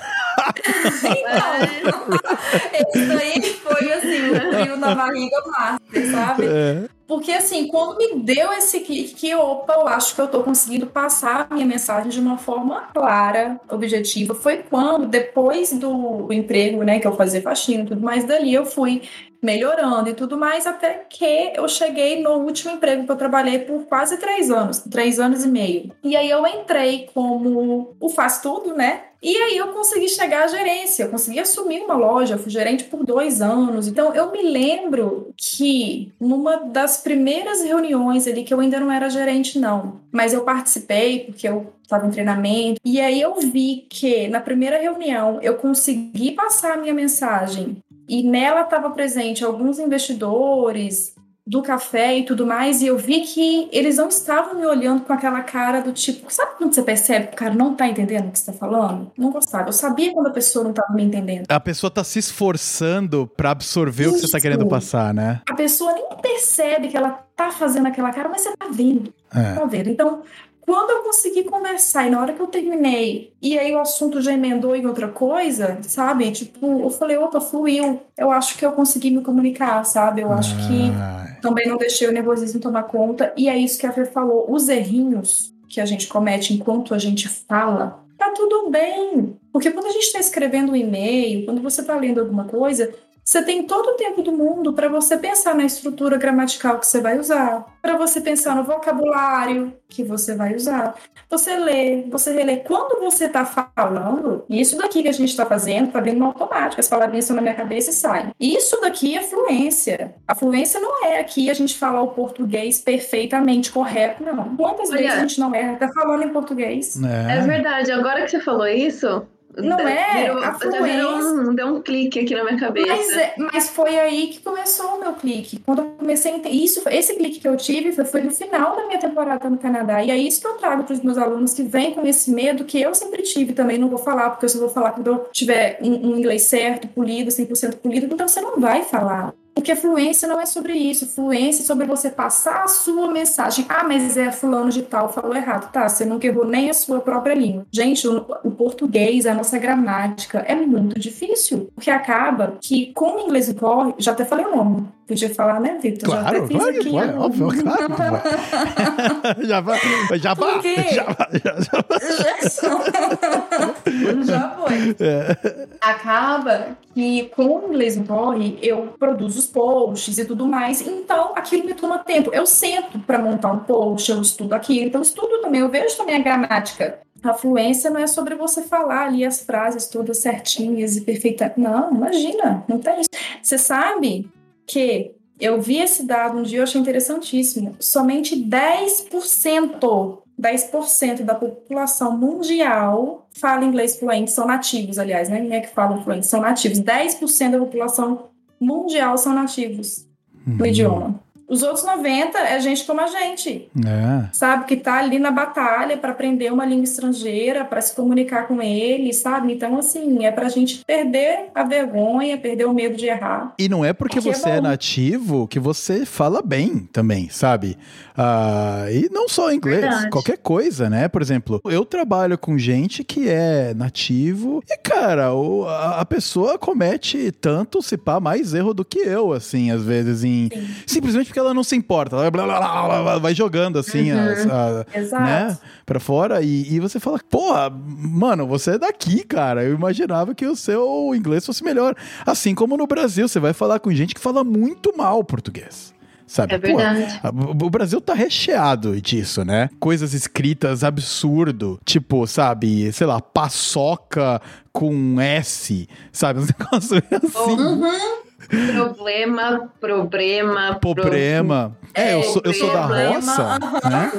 Então, isso aí foi assim, um frio na barriga master, sabe? É. Porque assim, quando me deu esse clique, que opa, eu acho que eu tô conseguindo passar a minha mensagem de uma forma clara, objetiva, foi quando, depois do emprego, né, que eu fazia faxina e tudo mais, dali eu fui melhorando e tudo mais, até que eu cheguei no último emprego que eu trabalhei por quase três anos, três anos e meio. E aí eu entrei como o faz tudo, né? E aí eu consegui chegar à gerência, eu consegui assumir uma loja, fui gerente por dois anos. Então eu me lembro que numa das primeiras reuniões ali, que eu ainda não era gerente, não, mas eu participei porque eu estava em treinamento, e aí eu vi que na primeira reunião eu consegui passar a minha mensagem. E nela estava presente alguns investidores do café e tudo mais, e eu vi que eles não estavam me olhando com aquela cara do tipo, sabe quando você percebe que o cara não tá entendendo o que você tá falando? Não gostava. Eu sabia quando a pessoa não tava me entendendo. A pessoa tá se esforçando pra absorver o que você tá Isso. querendo passar, né? A pessoa nem percebe que ela tá fazendo aquela cara, mas você tá vendo. É. Tá vendo? Então, quando eu consegui conversar e na hora que eu terminei, e aí o assunto já emendou em outra coisa, sabe? Tipo, eu falei, opa, fluiu. Eu acho que eu consegui me comunicar, sabe? Eu acho que Ah, também não deixei o nervosismo tomar conta. E é isso que a Fer falou. Os errinhos que a gente comete enquanto a gente fala, tá tudo bem. Porque quando a gente está escrevendo um e-mail, quando você está lendo alguma coisa, você tem todo o tempo do mundo para você pensar na estrutura gramatical que você vai usar, para você pensar no vocabulário que você vai usar. Você lê, você relê. Quando você está falando, isso daqui que a gente está fazendo, está vindo automático, as palavrinhas estão na minha cabeça e saem. Isso daqui é fluência. A fluência não é aqui a gente falar o português perfeitamente correto, não. Quantas Olha. vezes a gente não erra até falando em português? É é. verdade, agora que você falou isso, Não é? Virou, A já virou fluência. um, deu um clique aqui na minha cabeça. Mas, é- mas foi aí que começou o meu clique. Quando eu comecei a entender. Isso, esse clique que eu tive foi- foi no final da minha temporada no Canadá. E é isso que eu trago para os meus alunos que vêm com esse medo que eu sempre tive também. Não vou falar, porque eu só vou falar quando eu tiver um, um inglês certo, polido, 100% polido. Então você não vai falar. Porque fluência não é sobre isso. Fluência é sobre você passar a sua mensagem. Ah, mas é fulano de tal falou errado. Tá, você nunca errou nem a sua própria língua. Gente, o, o português, a nossa gramática é muito difícil. Porque acaba que, com o inglês corre, já até falei o nome. Podia falar, né, Vitor? Já Claro, até fiz claro aqui. um- óbvio, claro já vai, já vai, Por quê? já vai, já, já foi. É. Acaba que com o inglês em corre, eu produzo os posts e tudo mais. Então, aquilo me toma tempo. Eu sento para montar um post, eu estudo aquilo. Então, estudo também, eu vejo também a gramática. A fluência não é sobre você falar ali as frases todas certinhas e perfeitas. Não, imagina, não tem isso. Você sabe que eu vi esse dado um dia, eu achei interessantíssimo. Somente 10%, 10% da população mundial fala inglês fluente, são nativos, aliás, né? Nem é que falam fluente, são nativos. 10% da população mundial são nativos do idioma. Os outros 90 é gente como a gente, É. sabe? Que tá ali na batalha para aprender uma língua estrangeira, para se comunicar com eles, sabe? Então, assim, é pra gente perder a vergonha, perder o medo de errar. E não é porque Que é você é, bom. nativo que você fala bem também, sabe? Ah, e não só inglês, Verdade. qualquer coisa, né? Por exemplo, eu trabalho com gente que é nativo e, cara, o- a, a pessoa comete tanto, se pá, mais erro do que eu, assim, às vezes, em. Sim. Simplesmente porque ela não se importa. Ela blá, blá, blá, blá, vai jogando, assim, Uhum. as- a- Exato. né? Pra fora e, e você fala, porra, mano, você é daqui, cara. Eu imaginava que o seu inglês fosse melhor. Assim como no Brasil, você vai falar com gente que fala muito mal português. Sabe? É Pô, verdade. a- o Brasil tá recheado disso, né? Coisas escritas absurdo, tipo, sabe, sei lá, paçoca com S, sabe? Uns negócios assim. Uhum. Problema, problema, Problema. É, eu sou, eu sou da roça, né?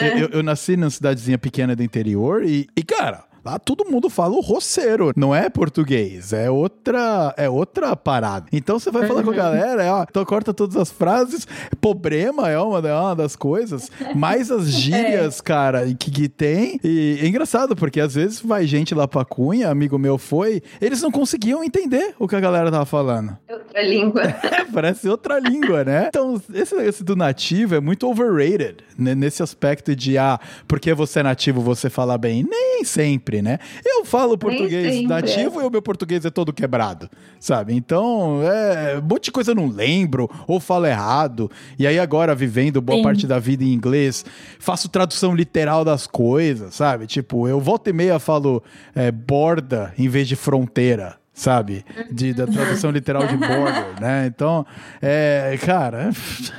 Eu, eu- eu nasci numa cidadezinha pequena do interior e, e, cara, lá todo mundo fala o roceiro, não é português, é outra, é outra parada. Então você vai falar com a galera, é, ó, então corta todas as frases, problema é uma, é uma das coisas, mais as gírias, cara, que, que tem. E é engraçado, porque às vezes vai gente lá pra Cunha, amigo meu foi, eles não conseguiam entender o que a galera tava falando. Outra língua. É, parece outra língua, né? Então, esse negócio do nativo é muito overrated, né? Nesse aspecto de, ah, porque você é nativo, você fala bem. Nem sempre, né? Eu falo português sempre, nativo e o meu português é todo quebrado, sabe? Então, é, um monte de coisa eu não lembro, ou falo errado. E aí agora, vivendo boa Sim. parte da vida em inglês, faço tradução literal das coisas, sabe? Tipo, eu volta e meia falo é, borda em vez de fronteira, sabe? De, da tradução literal de border, né? Então, é, cara,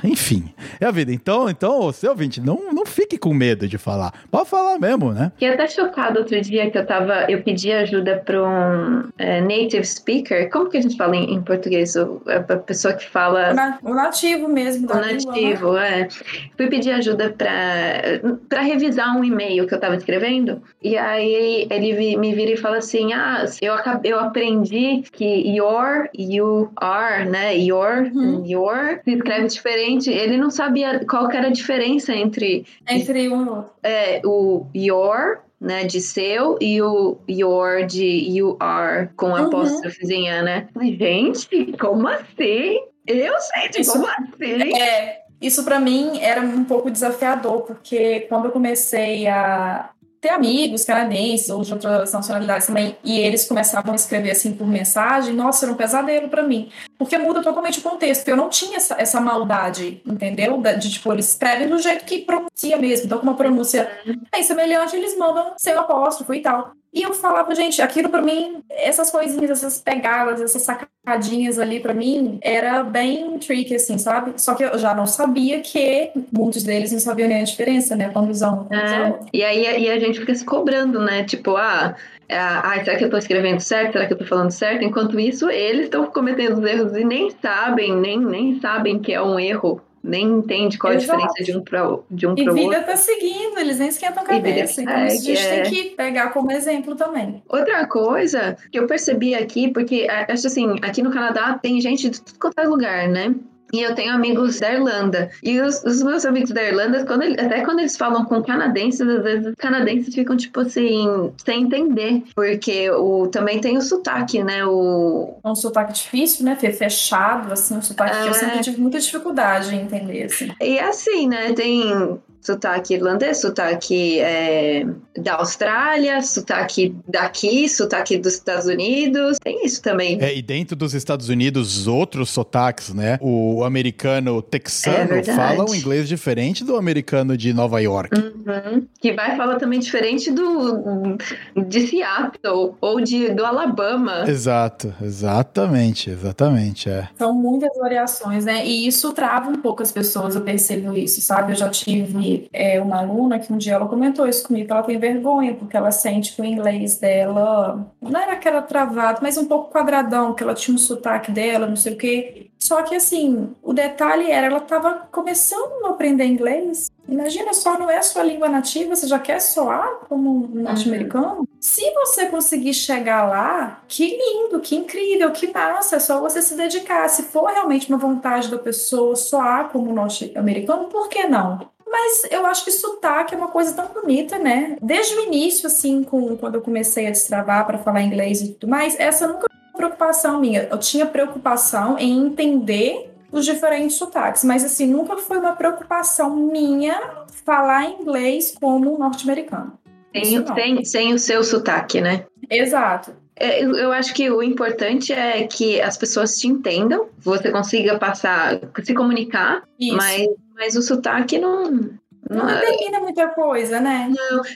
enfim, é a vida. Então, então, você ouvinte, não, não fique com medo de falar. Pode falar mesmo, né? Fiquei até chocada outro dia que eu tava. Eu pedi ajuda para um é, native speaker. Como que a gente fala em, em português? O- A, pessoa que O, fala. na- o nativo mesmo O língua, né? nativo, é. Fui pedir ajuda para revisar um e-mail que eu tava escrevendo. E aí ele me vira e fala assim: Ah, eu, acabei, eu aprendi que your, you are, né? Your, Uhum. your se escreve diferente. Ele não sabia qual que era a diferença entre Entre um e outro. é, o your, né, de seu, e o your de you are, com Uhum. apóstrofozinha, né? Gente, como assim? Eu, gente, Isso- como assim? É, isso pra mim era um pouco desafiador, porque quando eu comecei a ter amigos canadenses ou de outras nacionalidades também, e eles começavam a escrever assim por mensagem, nossa, era um pesadelo pra mim. Porque muda totalmente o contexto. Eu não tinha essa, essa maldade, entendeu? De tipo, eles escrevem do jeito que pronuncia mesmo. Então, com uma pronúncia bem semelhante, eles mandam sem o apóstrofo e tal. E eu falava, gente, aquilo pra mim, essas coisinhas, essas pegadas, essas sacadinhas ali pra mim, era bem tricky, assim, sabe? Só que eu já não sabia que muitos deles não sabiam nem a diferença, né? Quando usam. É, e aí e a gente fica se cobrando, né? Tipo, ah, ah, será que eu tô escrevendo certo? Será que eu tô falando certo? Enquanto isso, eles estão cometendo os erros e nem sabem, nem, nem sabem que é um erro. nem entende qual Exato. a diferença de um para de um E vida outro. tá seguindo, eles nem esquentam a vida cabeça. Então isso a gente é. tem que pegar como exemplo também. Outra coisa que eu percebi aqui, porque a- acho assim, aqui no Canadá tem gente de tudo quanto é lugar, né? E eu tenho amigos da Irlanda. E os, os meus amigos da Irlanda, quando ele- até quando eles falam com canadenses, às vezes os canadenses ficam, tipo assim, sem entender. Porque o, também tem o sotaque, né? O, É um sotaque difícil, né? Fe- Fechado, assim, um sotaque que eu É. sempre tive muita dificuldade em entender, assim. E é assim, né? Tem sotaque irlandês, sotaque é, da Austrália, sotaque daqui, sotaque dos Estados Unidos. Tem isso também. É, e dentro dos Estados Unidos, outros sotaques, né? O americano É texano verdade. fala um inglês diferente do americano de Nova York. Uhum. Que vai falar também diferente do de Seattle ou de, do Alabama. Exato, exatamente, exatamente, é. São muitas variações, né? E isso trava um pouco as pessoas, eu percebo isso, sabe? Eu já tive é, uma aluna que um dia ela comentou isso comigo, que ela tem vergonha, porque ela sente que o inglês dela não era aquela travada, mas um pouco quadradão, que ela tinha um sotaque dela, não sei o quê. Só que assim, o detalhe era, ela estava começando a aprender inglês. Imagina, só não é sua língua nativa, você já quer soar como um norte-americano? Se você conseguir chegar lá, que lindo, que incrível, que massa, é só você se dedicar. Se for realmente uma vontade da pessoa soar como um norte-americano, por que não? Mas eu acho que sotaque é uma coisa tão bonita, né? Desde o início, assim, com, quando eu comecei a destravar para falar inglês e tudo mais, essa nunca foi uma preocupação minha. Eu tinha preocupação em entender os diferentes sotaques, mas assim, nunca foi uma preocupação minha falar inglês como norte-americano. Sem, sem, sem o seu sotaque, né? Exato. É, eu eu acho que o importante é que as pessoas te entendam, você consiga passar, se comunicar, Isso. mas, mas o sotaque não. Não não é determina muita coisa, né?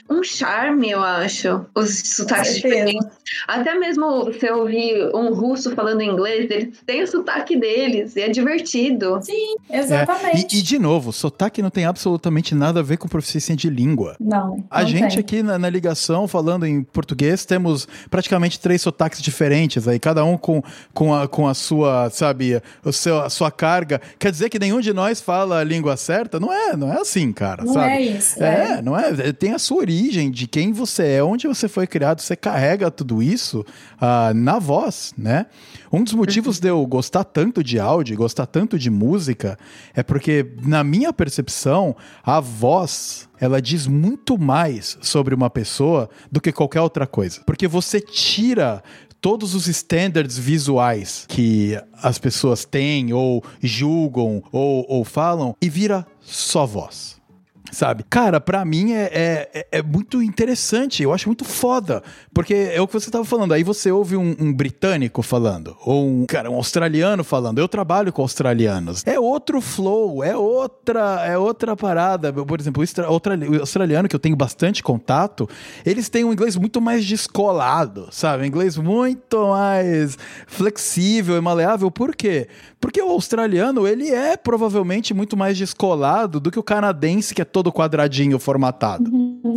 um charme, eu acho. Os sotaques diferentes. Até mesmo você ouvir um russo falando inglês, eles têm o sotaque deles, e é divertido. Sim, É, exatamente. E, e, de novo, sotaque não tem absolutamente nada a ver com proficiência de língua. Não. A não gente tem. aqui na, na ligação, falando em português, temos praticamente três sotaques diferentes aí, cada um com, com, a, com a sua, sabe, o seu, a sua carga. Quer dizer que nenhum de nós fala a língua certa? Não é, não é assim, cara, Não sabe? é isso. É, não é? Tem a sua origem de quem você é, onde você foi criado, você carrega tudo isso ah, na voz, né? Um dos motivos de eu gostar tanto de áudio, gostar tanto de música, é porque, na minha percepção, a voz ela diz muito mais sobre uma pessoa do que qualquer outra coisa. Porque você tira todos os standards visuais que as pessoas têm, ou julgam, ou, ou falam, e vira só voz sabe? Cara, pra mim é, é, é muito interessante, eu acho muito foda, porque é o que você tava falando, aí você ouve um, um britânico falando, ou um, cara, um australiano falando, eu trabalho com australianos, é outro flow, é outra, é outra parada, por exemplo, o, australiano que eu tenho bastante contato, eles têm um inglês muito mais descolado, sabe? Um inglês muito mais flexível e maleável, por quê? Porque o australiano, ele é provavelmente muito mais descolado do que o canadense, que é quadradinho formatado.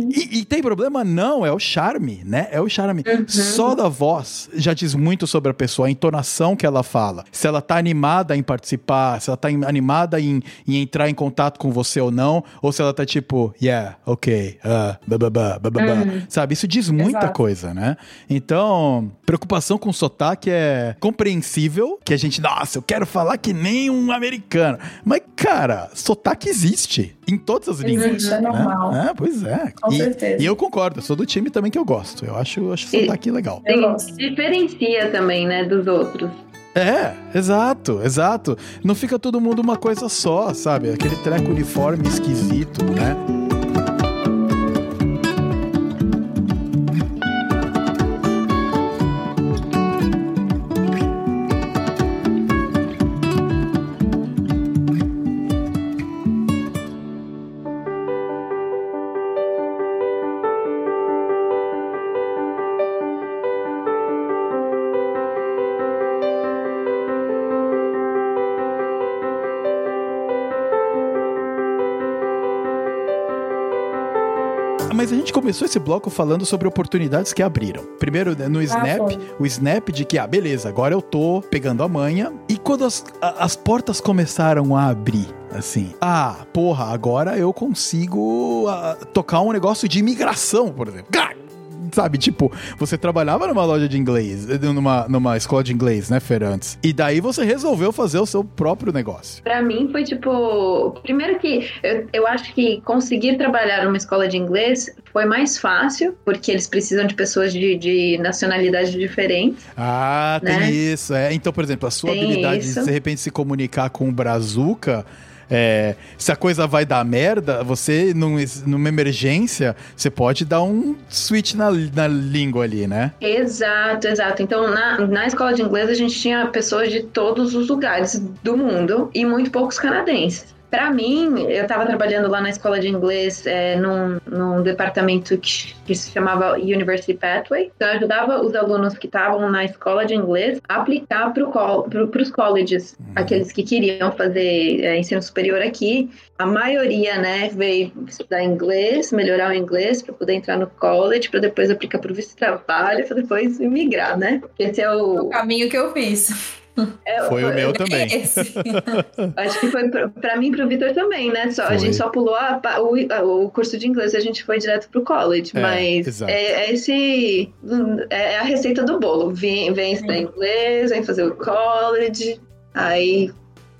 E, e tem problema? Não, é o charme, né? É o charme. Só da voz já diz muito sobre a pessoa, a entonação que ela fala. Se ela tá animada em participar, se ela tá animada em, em entrar em contato com você ou não, ou se ela tá tipo, yeah, ok, uh, bababá, bababá. Sabe? Isso diz muita Exato. coisa, né? Então, preocupação com sotaque é compreensível, que a gente, nossa, eu quero falar que nem um americano. Mas, cara, sotaque existe em todas as línguas. Existe, é né? normal. É, pois é. Com e, certeza. e eu concordo, eu sou do time também que eu gosto. Eu acho, acho sotaque legal. Eu Tem, gosto. diferencia também, né, dos outros. É, exato, exato. Não fica todo mundo uma coisa só, sabe? Aquele treco uniforme esquisito, né? Começou esse bloco falando sobre oportunidades que abriram. Primeiro, né, no Snap, foi. o Snap de que, ah, beleza, agora eu tô pegando a manha. E quando as, as portas começaram a abrir, assim, ah, porra, agora eu consigo ah, tocar um negócio de imigração, por exemplo. Ah, Sabe, tipo, você trabalhava numa loja de inglês, numa, numa escola de inglês, né, Fer, antes? E daí você resolveu fazer o seu próprio negócio. Pra mim foi tipo. Primeiro que eu, eu acho que conseguir trabalhar numa escola de inglês foi mais fácil, porque eles precisam de pessoas de, de nacionalidade diferentes. Ah, tem Né? isso. É. Então, por exemplo, a sua Tem habilidade isso. de de repente se comunicar com o Brazuca. É, se a coisa vai dar merda, você, num- numa emergência, você pode dar um switch na, na língua ali, né? Exato, exato. Então, na, na escola de inglês, a gente tinha pessoas de todos os lugares do mundo e muito poucos canadenses. Pra mim, eu estava trabalhando lá na escola de inglês é, num, num departamento que, que se chamava University Pathway. Então, eu ajudava os alunos que estavam na escola de inglês a aplicar para pro, os colleges, aqueles que queriam fazer é, ensino superior aqui. A maioria, né, veio estudar inglês, melhorar o inglês para poder entrar no college, para depois aplicar para o visto de trabalho, para depois imigrar, né? Esse é O o. caminho que eu fiz. é- Foi o meu também. Esse. Acho que foi pra mim e pro Vitor também, né? Só, a gente só pulou a o, o curso de inglês, a gente foi direto pro college. É, mas é, é esse. É a receita do bolo. Vem, vem estudar inglês, vem fazer o college, aí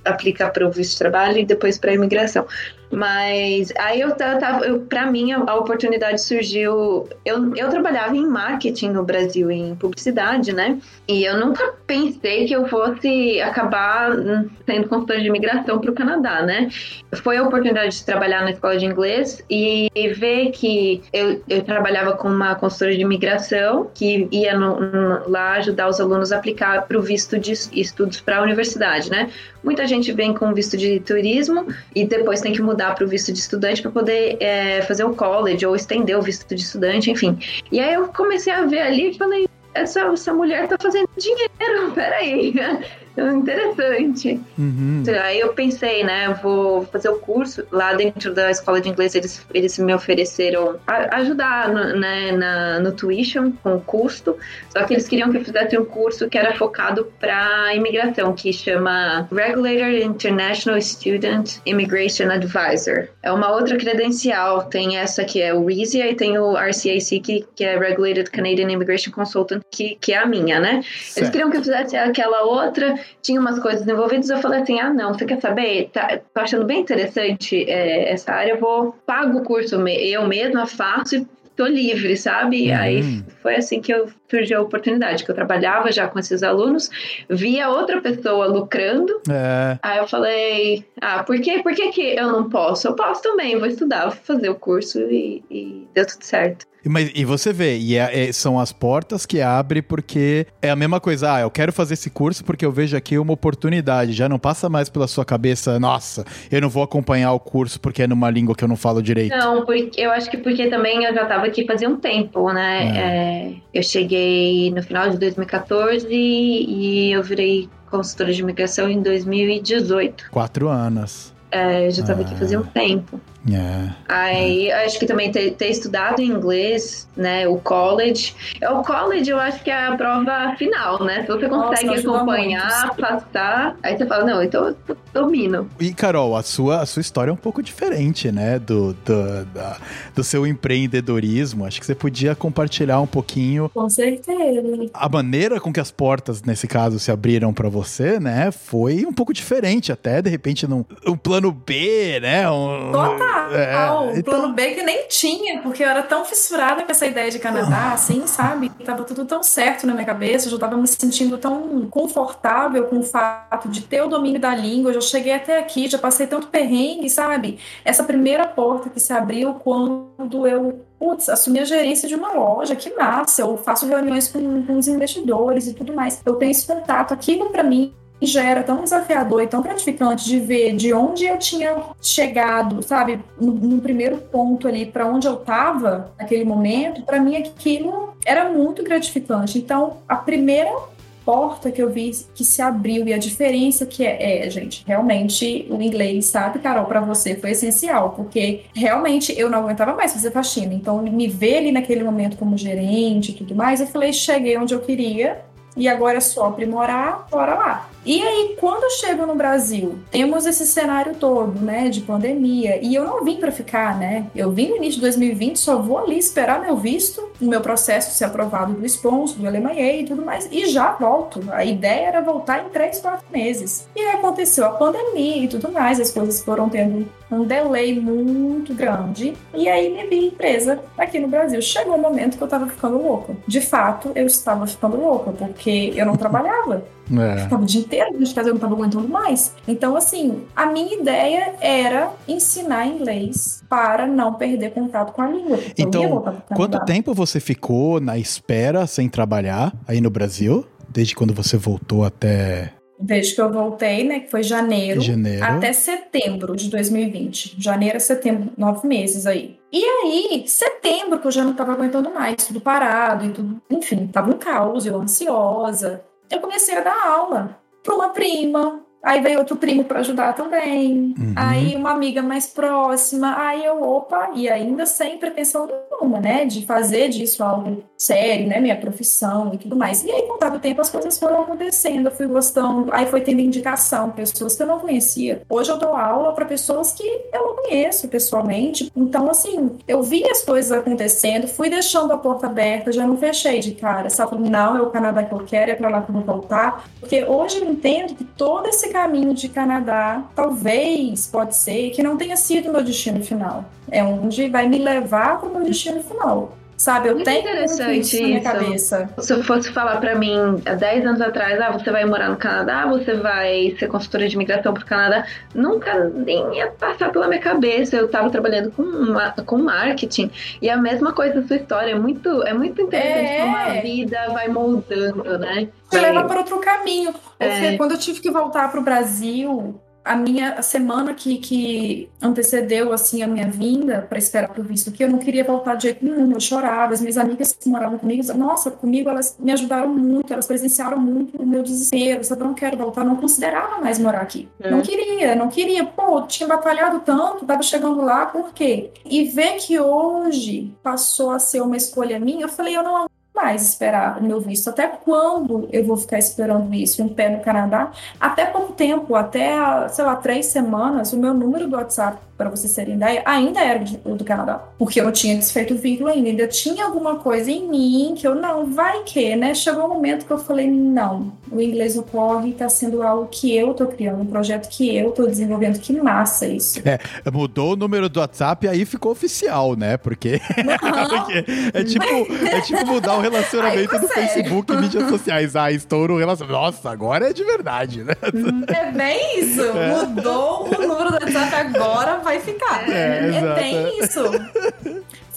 aplica para o visto de trabalho e depois para a imigração. Mas aí eu tava, eu, para mim a, a oportunidade surgiu. Eu, eu trabalhava em marketing no Brasil, em publicidade, né? E eu nunca pensei que eu fosse acabar hum, sendo consultora de imigração para o Canadá, né? Foi a oportunidade de trabalhar na escola de inglês e ver que eu, eu trabalhava com uma consultora de imigração que ia no- no- lá ajudar os alunos a aplicar para o visto de estudos para a universidade, né? Muita gente vem com visto de turismo e depois tem que mudar para o visto de estudante para poder é, fazer o college ou estender o visto de estudante, enfim. E aí eu comecei a ver ali e falei, essa, essa mulher tá fazendo dinheiro, peraí. Interessante. Uhum. Aí eu pensei, né, vou fazer o curso lá dentro da escola de inglês, eles, eles me ofereceram a- ajudar no, né, na, no tuition com o custo, só que eles queriam que eu fizesse um curso que era focado para imigração, que chama Regulator International Student Immigration Advisor. É uma outra credencial, tem essa que é o RISIA e tem o RCAC, que, que é Regulated Canadian Immigration Consultant, que, que é a minha, né? Eles Certo. queriam que eu fizesse aquela outra, tinha umas coisas envolvidas, eu falei assim, ah não, você quer saber? Tá, tô achando bem interessante é, essa área, eu vou, pago o curso eu mesma, faço e tô livre, sabe? Uhum. aí foi assim que eu surgiu a oportunidade, que eu trabalhava já com esses alunos, via outra pessoa lucrando, É. aí eu falei, ah, por que, por que, que eu não posso? Eu posso também, vou estudar, vou fazer o curso e, e deu tudo certo. E, Mas, e você vê, e é- é- são as portas que abre porque é a mesma coisa. Ah, eu quero fazer esse curso porque eu vejo aqui uma oportunidade. Já não passa mais pela sua cabeça, nossa, eu não vou acompanhar o curso porque é numa língua que eu não falo direito. Não, porque eu acho que porque também eu já estava aqui fazia um tempo, né? É, eu cheguei no final de 2014 e eu virei consultora de imigração em 2018. Quatro anos. É, eu já estava Ah. aqui fazia um tempo. É. Aí eu acho que também ter, ter estudado inglês, né? O college. É, O college eu acho que é a prova final, né? Se você Nossa, consegue ajuda acompanhar, passar, aí você fala, não, então eu domino. E, Carol, a sua, a sua história é um pouco diferente, né? Do, do, da- do seu empreendedorismo. Acho que você podia compartilhar um pouquinho Com certeza. a maneira com que as portas, nesse caso, se abriram pra você, né? Foi um pouco diferente, até de repente num um plano B, né? Um, Total. É, o então- plano B que nem tinha, porque eu era tão fissurada com essa ideia de Canadá, assim, sabe? Tava tudo tão certo na minha cabeça, eu já tava me sentindo tão confortável com o fato de ter o domínio da língua, eu já cheguei até aqui, já passei tanto perrengue, sabe? Essa primeira porta que se abriu quando eu Putz, assumi a gerência de uma loja, que massa! Eu faço reuniões com, com os investidores e tudo mais. Eu tenho esse contato. Aquilo para mim já era tão desafiador e tão gratificante de ver de onde eu tinha chegado, sabe, no, no primeiro ponto ali para onde eu estava naquele momento, para mim aquilo era muito gratificante. Então, a primeira porta que eu vi que se abriu e a diferença que é, é gente, realmente o inglês, sabe, Carol, para você foi essencial, porque realmente eu não aguentava mais fazer faxina. Então, me ver ali naquele momento como gerente e tudo mais, eu falei, cheguei onde eu queria e agora é só aprimorar, bora lá. E aí, quando chego no Brasil, temos esse cenário todo, né, de pandemia, e eu não vim para ficar, né? Eu vim no início de 2020, só vou ali esperar meu visto, o meu processo ser aprovado do sponsor, do LMA e tudo mais, e já volto. A ideia era voltar em três, quatro meses. E aí aconteceu a pandemia e tudo mais, as coisas foram tendo um delay muito grande, e aí me vi presa aqui no Brasil. Chegou o um momento que eu tava ficando louca. De fato, eu estava ficando louca, porque eu não trabalhava. É. Ficava o dia inteiro dentro de casa, eu não estava aguentando mais. Então, assim, a minha ideia era ensinar inglês para não perder contato com a língua. Então, quanto tempo você ficou na espera sem trabalhar aí no Brasil? Desde quando você voltou até Desde que eu voltei, né? Que foi janeiro, janeiro, até setembro de 2020. Janeiro a setembro, nove meses aí. E aí, setembro, que eu já não tava aguentando mais, tudo parado e tudo. Enfim, tava um caos, eu ansiosa eu comecei a dar aula para uma prima, Aí veio outro primo para ajudar também. Uhum. Aí uma amiga mais próxima. Aí eu, opa, e ainda sem pretensão nenhuma, né? De fazer disso algo sério, né? Minha profissão e tudo mais. E aí, com o tempo, as coisas foram acontecendo. Eu fui gostando. Aí foi tendo indicação, pessoas que eu não conhecia. Hoje eu dou aula para pessoas que eu não conheço pessoalmente. Então, assim, eu vi as coisas acontecendo, fui deixando a porta aberta, já não fechei de cara. Sabe? Não, é o Canadá que eu quero, é para lá que eu vou voltar. Porque hoje eu entendo que todo esse caminho de Canadá, talvez, pode ser, que não tenha sido meu destino final. É onde vai me levar para o meu destino final. Sabe, eu muito tenho interessante isso na minha cabeça. Se fosse falar para mim há 10 anos atrás, ah, você vai morar no Canadá, você vai ser consultora de imigração pro Canadá, nunca nem ia passar pela minha cabeça. Eu estava trabalhando com, uma, com marketing e a mesma coisa da sua história. É muito, é muito interessante é. como a vida vai moldando, né? Vai levar para outro caminho. É. Quando eu tive que voltar para o Brasil, a minha a semana que, que antecedeu assim a minha vinda para esperar pro visto que eu não queria voltar de jeito nenhum, eu chorava, as minhas amigas que moravam comigo, nossa, comigo elas me ajudaram muito, elas presenciaram muito o meu desespero, sabe, eu não quero voltar, não considerava mais morar aqui. É. Não queria, não queria, pô, tinha batalhado tanto, tava chegando lá, por quê? E ver que hoje passou a ser uma escolha minha, eu falei, eu não mais esperar o meu visto. Até quando eu vou ficar esperando isso? Um pé no Canadá? Até pouco tempo, até, sei lá, três semanas, o meu número do WhatsApp para vocês terem ideia, ainda era o do Canadá. Porque eu não tinha desfeito o vínculo ainda. Ainda tinha alguma coisa em mim que eu, não, vai que, né? Chegou um momento que eu falei, não, o inglês no corre está sendo algo que eu tô criando, um projeto que eu tô desenvolvendo. Que massa isso. É, mudou o número do WhatsApp e aí ficou oficial, né? Porque, Porque é, tipo, é tipo mudar o relacionamento do Facebook e mídias sociais. Ah, estouro o relacionamento. Nossa, agora é de verdade, né? É bem isso. É. Mudou o número do WhatsApp agora, vai ficar. É, é bem isso.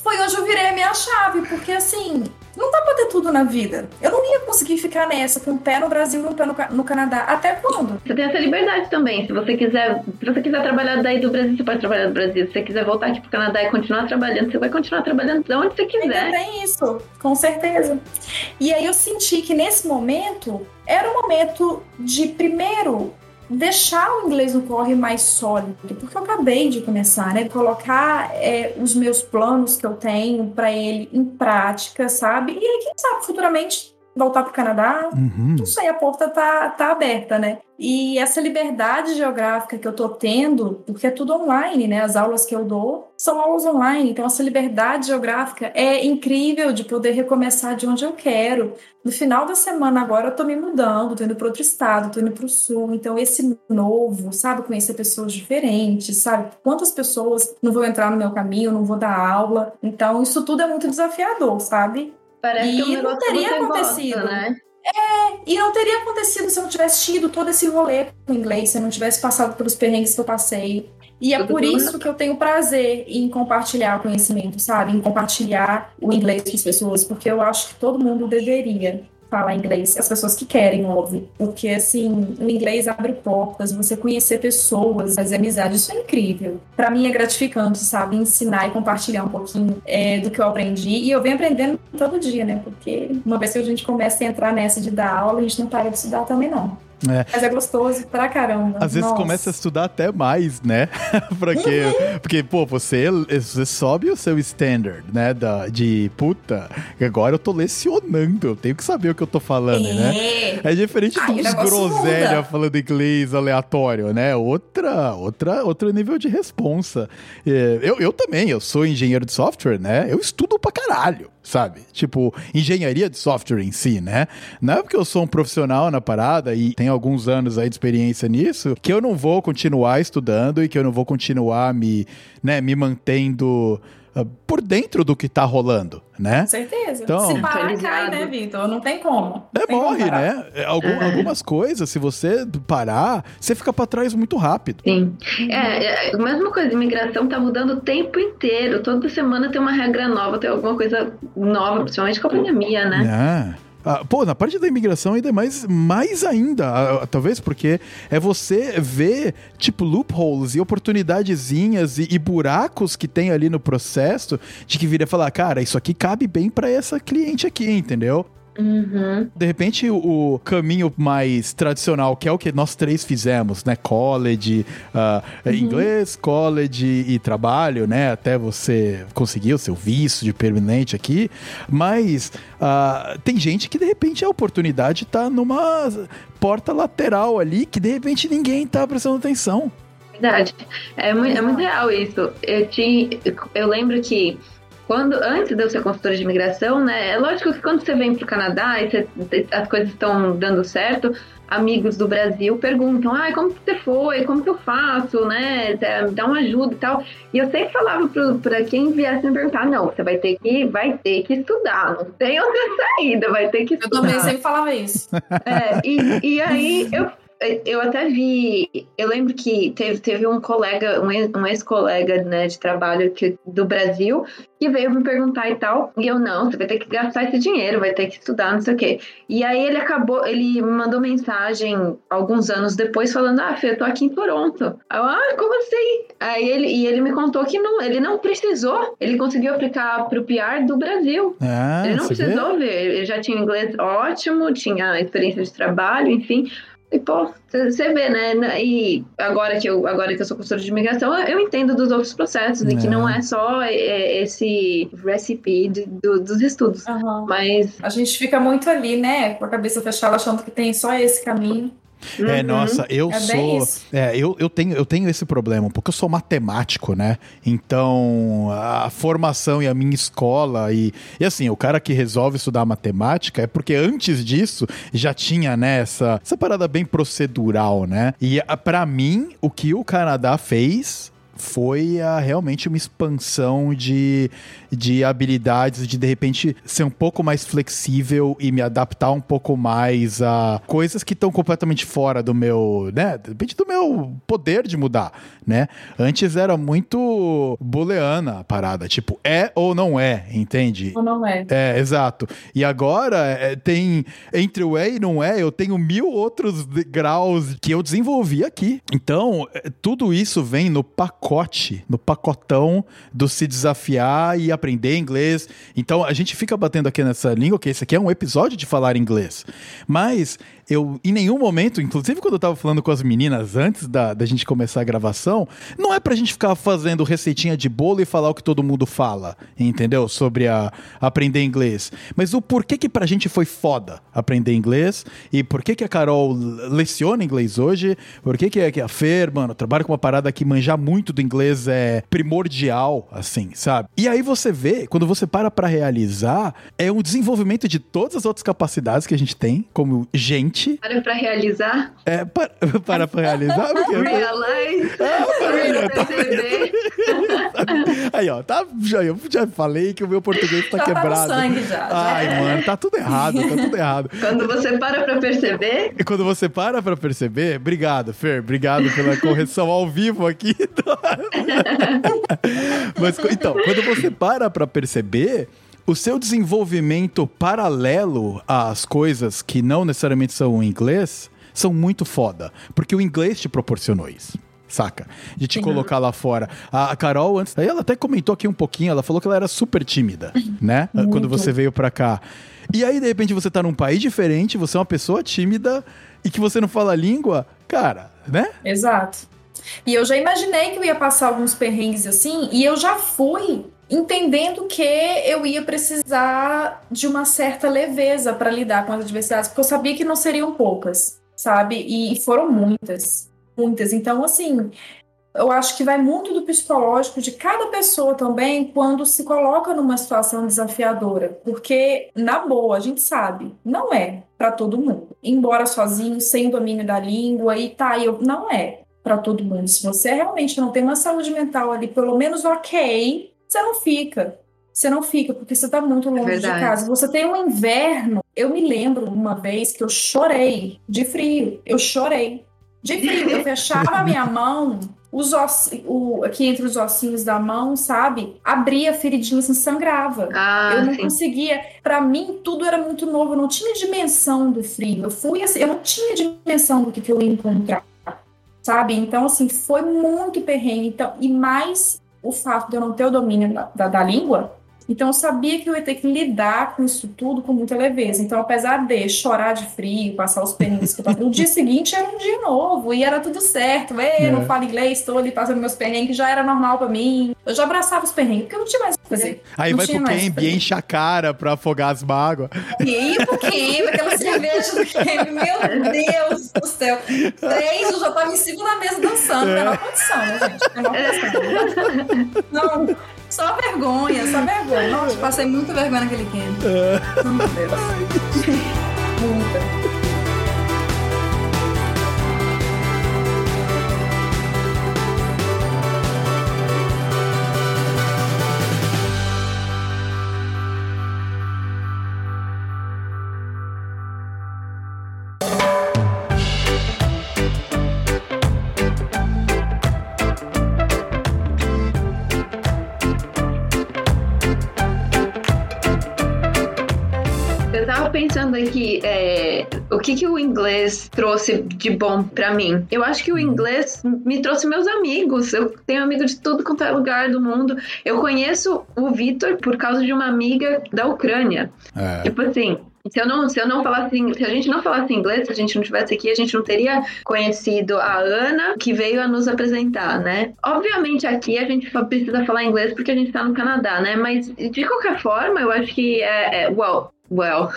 Foi onde eu virei a minha chave, porque assim, não dá pra ter tudo na vida. Eu não ia conseguir ficar nessa, com um pé no Brasil e um pé no, no, Canadá. Até quando? Você tem essa liberdade também. Se você quiser, se você quiser trabalhar daí do Brasil, você pode trabalhar do Brasil. Se você quiser voltar aqui pro Canadá e continuar trabalhando, você vai continuar trabalhando de onde você quiser. Ainda tem isso, com certeza. E aí eu senti que nesse momento era o momento de primeiro deixar o inglês no corre mais sólido, porque eu acabei de começar, né? Colocar é, os meus planos que eu tenho para ele em prática, sabe? E aí, quem sabe, futuramente voltar para o Canadá, uhum. não sei, a porta tá, tá aberta, né? E essa liberdade geográfica que eu tô tendo, porque é tudo online, né? As aulas que eu dou são aulas online, então essa liberdade geográfica é incrível de poder recomeçar de onde eu quero. No final da semana agora eu tô me mudando, tô indo para outro estado, tô indo para o sul, então esse novo, sabe, conhecer pessoas diferentes, sabe? Quantas pessoas não vão entrar no meu caminho, não vou dar aula. Então isso tudo é muito desafiador, sabe? Parece e que é um não teria acontecido. Né? É, e não teria acontecido se eu não tivesse tido todo esse rolê com o inglês, se eu não tivesse passado pelos perrengues que eu passei. E é por isso que eu tenho prazer em compartilhar conhecimento, sabe? Em compartilhar o inglês com as pessoas, porque eu acho que todo mundo deveria falar inglês, as pessoas que querem, óbvio. Porque, assim, o inglês abre portas, você conhecer pessoas, fazer amizade, isso é incrível. Para mim é gratificante, sabe? Ensinar e compartilhar um pouquinho é, do que eu aprendi. E eu venho aprendendo todo dia, né? Porque uma vez que a gente começa a entrar nessa de dar aula, a gente não para de estudar também, não. É. Mas é gostoso pra caramba. Às vezes Nossa. começa a estudar até mais, né? porque, uhum. porque, pô, você, você sobe o seu standard, né? Da, de puta, agora eu tô lecionando, eu tenho que saber o que eu tô falando, é. né? É diferente Ai, dos groselha falando inglês aleatório, né? Outra, outra, outro nível de responsa. É, eu, eu também, eu sou engenheiro de software, né? Eu estudo pra caralho sabe? Tipo, engenharia de software em si, né? Não é porque eu sou um profissional na parada e tenho alguns anos aí de experiência nisso que eu não vou continuar estudando e que eu não vou continuar me, né, me mantendo uh, por dentro do que tá rolando, né? Com certeza. Então, se parar, cai, né, Vitor? Não tem como. É, tem morre, como né? É, algum, é. Algumas coisas, se você parar, você fica para trás muito rápido. Sim. É, é, a mesma coisa, imigração tá mudando o tempo inteiro. Toda semana tem uma regra nova, tem alguma coisa nova, principalmente com a pandemia, né? É. Ah, pô, na parte da imigração ainda é mais, mais ainda, ah, talvez porque é você ver, tipo, loopholes e oportunidadezinhas e, e, buracos que tem ali no processo de que viria falar, cara, isso aqui cabe bem para essa cliente aqui, entendeu? Uhum. De repente, o caminho mais tradicional, que é o que nós três fizemos, né? College, uh, uhum. inglês, college e trabalho, né? Até você conseguir o seu visto de permanente aqui. Mas uh, tem gente que, de repente, a oportunidade tá numa porta lateral ali que, de repente, ninguém tá prestando atenção. Verdade. É muito, é muito real isso. Eu, tinha, eu lembro que quando antes de eu ser consultora de imigração, né? É lógico que quando você vem para o Canadá e você, as coisas estão dando certo, amigos do Brasil perguntam, ai, como que você foi? Como que eu faço, né? Dá uma ajuda e tal. E eu sempre falava para quem viesse me perguntar, não, você vai ter que, vai ter que estudar, não tem outra saída, vai ter que estudar. Eu também sempre falava isso. É, e, e aí eu eu até vi, eu lembro que teve, teve um colega, um ex-colega né, de trabalho que, do Brasil, que veio me perguntar e tal, e eu, não, você vai ter que gastar esse dinheiro, vai ter que estudar, não sei o quê. E aí ele acabou, ele me mandou mensagem alguns anos depois falando, ah, Fê, eu tô aqui em Toronto. Eu, ah, como assim? Aí ele, e ele me contou que não, ele não precisou, ele conseguiu aplicar pro PR do Brasil. Ah, ele não precisou vê? ver, ele já tinha inglês ótimo, tinha experiência de trabalho, enfim e, pô, você vê, né? E agora que eu, agora que eu sou consultora de imigração, eu entendo dos outros processos, é. e que não é só esse recipe de, do, dos estudos. Uhum. Mas. A gente fica muito ali, né? Com a cabeça fechada, achando que tem só esse caminho. É, uhum. nossa, eu é sou. É, eu, eu, tenho, eu tenho esse problema, porque eu sou matemático, né? Então, a formação e a minha escola, e, e assim, o cara que resolve estudar matemática é porque antes disso já tinha, né, essa, essa parada bem procedural, né? E para mim, o que o Canadá fez foi a, realmente uma expansão de, de habilidades, de de repente ser um pouco mais flexível e me adaptar um pouco mais a coisas que estão completamente fora do meu, né? De repente do meu poder de mudar, né? Antes era muito booleana a parada, tipo, é ou não é, entende? Ou não é. É, exato. E agora é, tem, entre o é e não é, eu tenho mil outros graus que eu desenvolvi aqui. Então, é, tudo isso vem no pacote pacote, no pacotão do se desafiar e aprender inglês. Então a gente fica batendo aqui nessa língua, que esse aqui é um episódio de falar inglês. Mas eu, em nenhum momento, inclusive quando eu tava falando com as meninas antes da, da gente começar a gravação, não é pra gente ficar fazendo receitinha de bolo e falar o que todo mundo fala, entendeu? Sobre a, aprender inglês. Mas o porquê que pra gente foi foda aprender inglês e por que a Carol leciona inglês hoje, por que que a Fer, mano, trabalha com uma parada que manjar muito do inglês é primordial, assim, sabe? E aí você vê, quando você para pra realizar, é um desenvolvimento de todas as outras capacidades que a gente tem como gente gente. Para pra realizar? É, para, para pra realizar? Porque... Realize. Ah, para, tá... Aí, ó, tá, já, eu já falei que o meu português tá, tá quebrado. Tá sangue já. Ai, é. mano, tá tudo errado, tá tudo errado. Quando você para pra perceber. E quando você para pra perceber, obrigado, Fer, obrigado pela correção ao vivo aqui. Mas, então, quando você para pra perceber o seu desenvolvimento paralelo às coisas que não necessariamente são em inglês são muito foda. Porque o inglês te proporcionou isso. Saca? De te colocar lá fora. A Carol, antes. Ela até comentou aqui um pouquinho, ela falou que ela era super tímida, né? Quando você veio pra cá. E aí, de repente, você tá num país diferente, você é uma pessoa tímida e que você não fala a língua, cara, né? Exato. E eu já imaginei que eu ia passar alguns perrengues assim, e eu já fui entendendo que eu ia precisar de uma certa leveza para lidar com as adversidades, porque eu sabia que não seriam poucas, sabe? E foram muitas, muitas. Então, assim, eu acho que vai muito do psicológico de cada pessoa também quando se coloca numa situação desafiadora, porque na boa, a gente sabe, não é para todo mundo. Embora sozinho, sem domínio da língua e tá, eu não é para todo mundo. Se você realmente não tem uma saúde mental ali, pelo menos ok, você não fica. Você não fica, porque você tá muito longe de verdade. casa. Você tem um inverno. Eu me lembro uma vez que eu chorei de frio. Eu chorei de frio. Eu fechava a minha mão, os ossi- o, aqui entre os ossinhos da mão, sabe? Abria a feridinha, assim, sangrava. Ah, eu não sim. conseguia. Pra mim, tudo era muito novo. Eu não tinha dimensão do frio. Eu fui assim, eu não tinha dimensão do que, que eu ia encontrar. Sabe? Então, assim, foi muito perrengue. Então, e mais o fato de eu não ter o domínio da, da, língua. Então, eu sabia que eu ia ter que lidar com isso tudo com muita leveza. Então, apesar de chorar de frio, passar os perrengues que eu tava, no dia seguinte era um dia novo e era tudo certo. Ei, É. não falo inglês, estou ali passando meus perrengues, já era normal pra mim. Eu já abraçava os perrengues, porque eu não tinha mais o que fazer. Aí Não vai pro Camp, enche a cara pra afogar as mágoas. E aí, pro Camp, aquela cerveja do Camp, meu Deus do céu. Três, eu já tava em cima da mesa dançando, menor condição, né, gente? Menor condição. Não, só vergonha, só vergonha. Nossa, passei muita vergonha naquele camp. Meu Deus. Muita. Pensando aqui, é, o que, que o inglês trouxe de bom pra mim? Eu acho que o inglês me trouxe meus amigos. Eu tenho amigos de tudo quanto é lugar do mundo. Eu conheço o Vitor por causa de uma amiga da Ucrânia. É. Tipo assim, se eu não, se eu não falasse, se a gente não falasse inglês, se a gente não estivesse aqui, a gente não teria conhecido a Ana, que veio a nos apresentar, né? Obviamente aqui a gente precisa falar inglês porque a gente tá no Canadá, né? Mas de qualquer forma, eu acho que é, é well, well.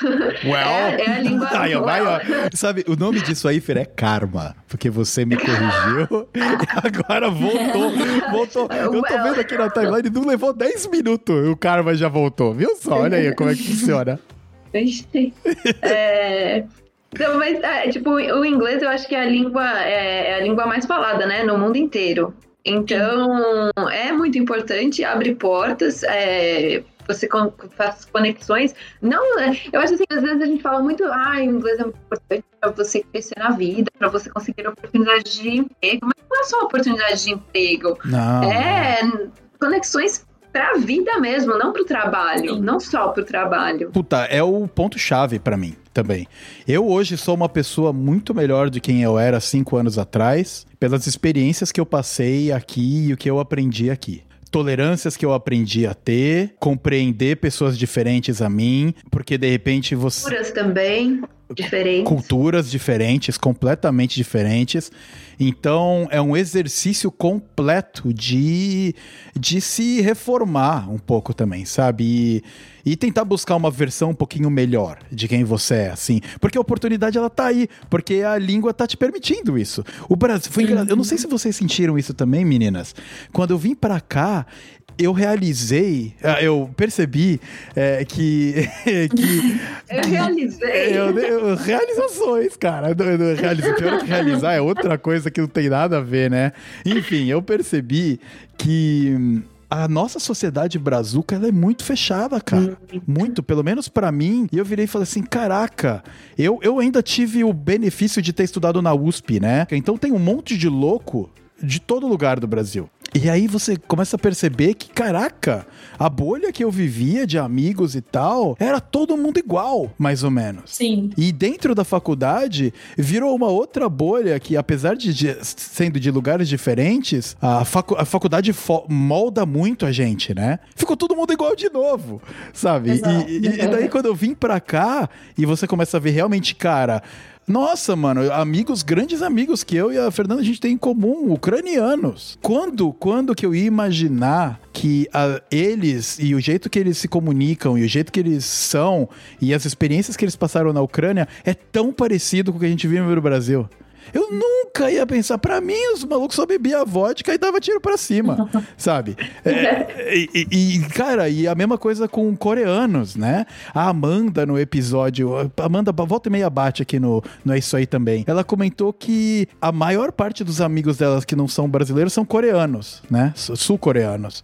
Well. É, é a língua. Aí, ó, vai, ó. well. Sabe, o nome disso aí, Fer, é karma. Porque você me corrigiu e agora voltou. Voltou. Eu tô Well. vendo aqui na timeline, não levou 10 minutos. O karma já voltou. Viu só? Olha aí como é que funciona. É, Então, mas, é, tipo, o inglês eu acho que é a língua, é, é a língua mais falada, né, no mundo inteiro. Então, é muito importante, abre portas, é, você con- faz conexões. Não, é, eu acho assim, às vezes a gente fala muito, ah, inglês é muito importante para você crescer na vida, para você conseguir oportunidade de emprego, mas não é só oportunidade de emprego, Não. é conexões para a vida mesmo, não para o trabalho, não só para o trabalho. Puta, é o ponto-chave pra mim também. Eu hoje sou uma pessoa muito melhor do que quem eu era cinco anos atrás, pelas experiências que eu passei aqui e o que eu aprendi aqui. Tolerâncias que eu aprendi a ter, compreender pessoas diferentes a mim, porque de repente você. também diferentes. Culturas diferentes, completamente diferentes. Então, é um exercício completo de, de se reformar um pouco também, sabe? E, e tentar buscar uma versão um pouquinho melhor de quem você é, assim. Porque a oportunidade, ela tá aí. Porque a língua tá te permitindo isso. O Brasil... Foi engra... Eu não sei se vocês sentiram isso também, meninas. Quando eu vim pra cá, eu realizei... ah, Eu percebi é, que... que Eu realizei. eu, eu- realizações, cara. Eu- eu- pior que realizar é outra coisa que não tem nada a ver, né? Enfim, eu percebi que a nossa sociedade brazuca ela é muito fechada, cara. Muito, pelo menos pra mim. E eu virei e falei assim: caraca, eu, eu ainda tive o benefício de ter estudado na USP, né? Então tem um monte de louco de todo lugar do Brasil. E aí você começa a perceber que, caraca, a bolha que eu vivia de amigos e tal, era todo mundo igual, mais ou menos. Sim. E dentro da faculdade, virou uma outra bolha que, apesar de, de- sendo de lugares diferentes, a, facu- a faculdade molda muito a gente, né? Ficou todo mundo igual de novo, sabe? E, e- e daí, quando eu vim pra cá, e você começa a ver realmente, cara. Nossa, mano, amigos, grandes amigos que eu e a Fernanda a gente tem em comum, ucranianos. Quando, quando que eu ia imaginar que ah, eles e o jeito que eles se comunicam e o jeito que eles são e as experiências que eles passaram na Ucrânia é tão parecido com o que a gente vive no Brasil? Eu nunca ia pensar, pra mim, os malucos só bebiam vodka e dava tiro pra cima, sabe? É, e, e- cara, e a mesma coisa com coreanos, né? A Amanda no episódio, a Amanda volta e meia bate aqui no, no É Isso Aí também. Ela comentou que a maior parte dos amigos delas que não são brasileiros são coreanos, né? Su- Sul-coreanos.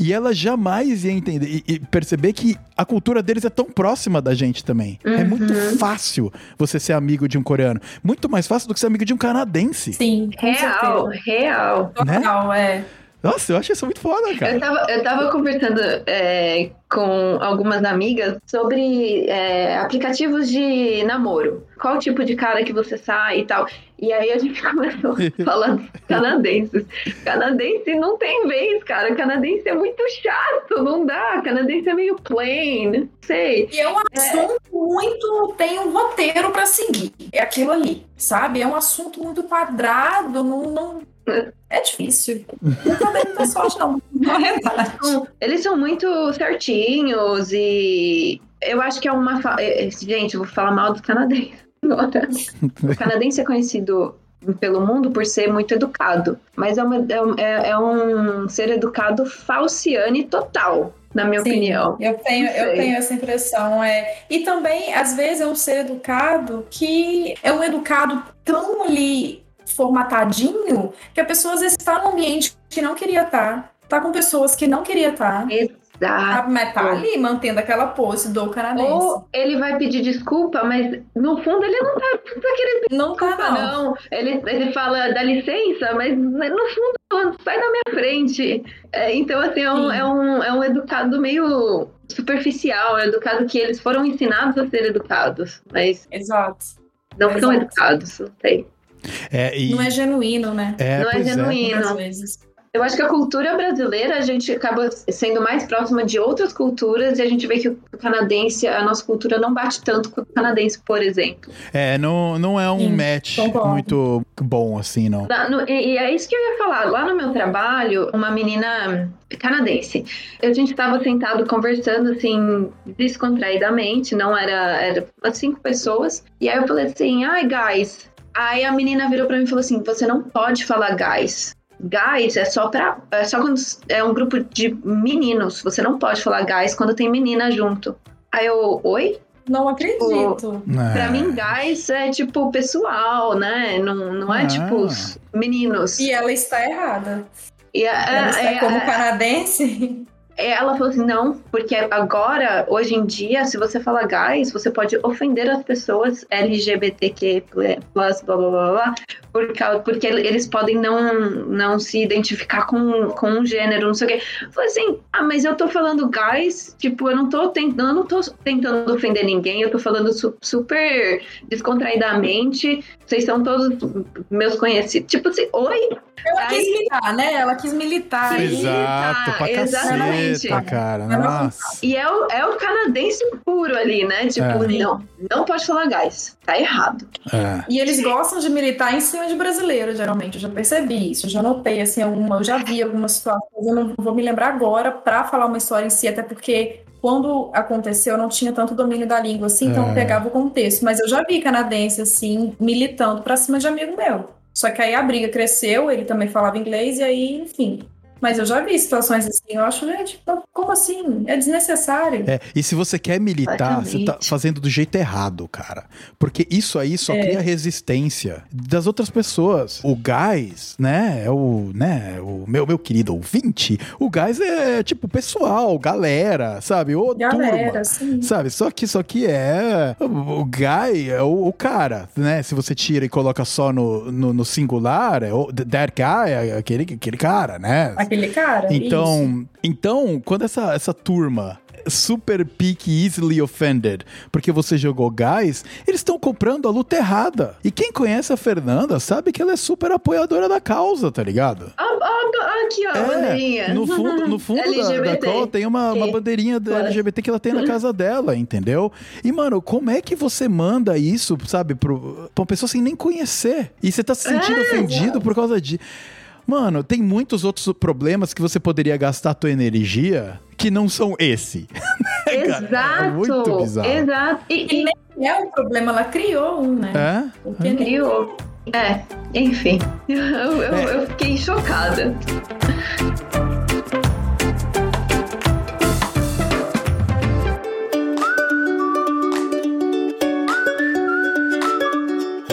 E ela jamais ia entender e, e perceber que a cultura deles é tão próxima da gente também. É muito fácil você ser amigo de um coreano. Muito mais fácil do que ser amigo de um canadense. Sim, Real, real. Total, é. Nossa, eu acho isso muito foda, cara. Eu tava, eu tava conversando é, com algumas amigas sobre é, aplicativos de namoro. Qual tipo de cara que você sai e tal. E aí a gente começou falando canadenses. Canadense não tem vez, cara. Canadense é muito chato, não dá. Canadense é meio plain, sei. E é um assunto muito. tem um roteiro pra seguir. É aquilo ali, sabe? É um assunto muito quadrado, não. não- é difícil. Muita sorte, não. É verdade. Eles são muito certinhos e eu acho que é uma. fa- é, é, Gente, eu vou falar mal dos canadenses agora. O canadense é conhecido pelo mundo por ser muito educado, mas é, uma- é um- é- é um ser educado falciane total, na minha Sim, opinião. Eu tenho, eu tenho essa impressão. É. E também, às vezes, é um ser educado que é um educado tão ali formatadinho que a pessoa às vezes está num ambiente que não queria estar. Tá com pessoas que não queria estar. Exato. Mas tá ali mantendo aquela pose do canadense. Ou ele vai pedir desculpa, mas no fundo ele não tá, não tá querendo Não tá, desculpa, não. não. Ele, ele fala, dá licença, mas no fundo, sai da minha frente. É, então, assim, é um, Sim. é, um, é um educado meio superficial, é um educado que eles foram ensinados a ser educados, mas Exato. não são Exato. educados, não sei. É, e, Não é genuíno, né? é, não é pois genuíno. Às vezes. Eu acho que a cultura brasileira, a gente acaba sendo mais próxima de outras culturas e a gente vê que o canadense, a nossa cultura não bate tanto com o canadense, por exemplo. É, não, não é um Sim, match concordo. muito bom, assim, não. No- e, e é isso que eu ia falar. Lá no meu trabalho, uma menina canadense, a gente estava sentado conversando assim, descontraidamente, não era, era umas cinco pessoas. E aí eu falei assim, ai, guys. Aí a menina virou pra mim e falou assim: você não pode falar guys. Guys é só pra. É só quando é um grupo de meninos. Você não pode falar guys quando tem menina junto. Aí eu, oi? Não acredito. É. Pra mim, guys é tipo pessoal, né? Não, não é Ah. tipo os meninos. E ela está errada. E a- Ela está é- como é- canadense. Ela falou assim: não, porque agora, hoje em dia, se você falar guys, você pode ofender as pessoas LGBTQ, blá blá blá blá, por causa, porque eles podem não, não se identificar com, com um gênero, não sei o quê. Eu falei assim: ah, mas eu tô falando guys, tipo, eu não tô tentando, não tô tentando ofender ninguém, eu tô falando su- super descontraidamente, vocês são todos meus conhecidos. Tipo assim, oi? Ela Aí- quis militar, né? Ela quis militar. Sim. aí. Exato, pra Exatamente. caceta, cara. Nossa. E é o, é o canadense puro ali, né? Tipo, É. não, não pode falar gás. Tá errado. É. E eles gostam de militar em cima de brasileiro, geralmente. Eu já percebi isso, eu já notei, assim, alguma, eu já vi algumas situações. Eu não vou me lembrar agora pra falar uma história em si, até porque quando aconteceu eu não tinha tanto domínio da língua, assim, então É. eu pegava o contexto. Mas eu já vi canadense, assim, militando pra cima de amigo meu. Só que aí a briga cresceu, ele também falava inglês, e aí, enfim, Mas eu já vi situações assim, eu acho, gente, como assim? É desnecessário. É, e se você quer militar, você tá fazendo do jeito errado, cara. Porque isso aí só é. cria resistência das outras pessoas. O gás, né, é o, né, o meu, meu querido ouvinte, o gás é tipo pessoal, galera, sabe? Ô, galera, turma, sim. sabe? Só que, só que é, o, o guy é o, o, cara, né? Se você tira e coloca só no, no, no singular, é o that guy, é aquele, aquele cara, né? Aquele cara, Então, isso. então quando essa, essa turma super pique, easily offended, porque você jogou gás, eles estão comprando a luta errada. E quem conhece a Fernanda sabe que ela é super apoiadora da causa, tá ligado? Ah, ah, aqui, ó, é, bandeirinha. No fundo, no fundo da, da call tem uma, uma bandeirinha da LGBT que ela tem na casa dela, entendeu? E, mano, como é que você manda isso, sabe, pro, pra uma pessoa sem nem conhecer? E você tá se sentindo é, ofendido é. por causa de. Mano, tem muitos outros problemas que você poderia gastar a tua energia que não são esse. Exato. é muito bizarro. Exato. E, e nem é um problema, ela criou um, né? É? Porque criou. É, enfim. Eu, eu, é. eu fiquei chocada.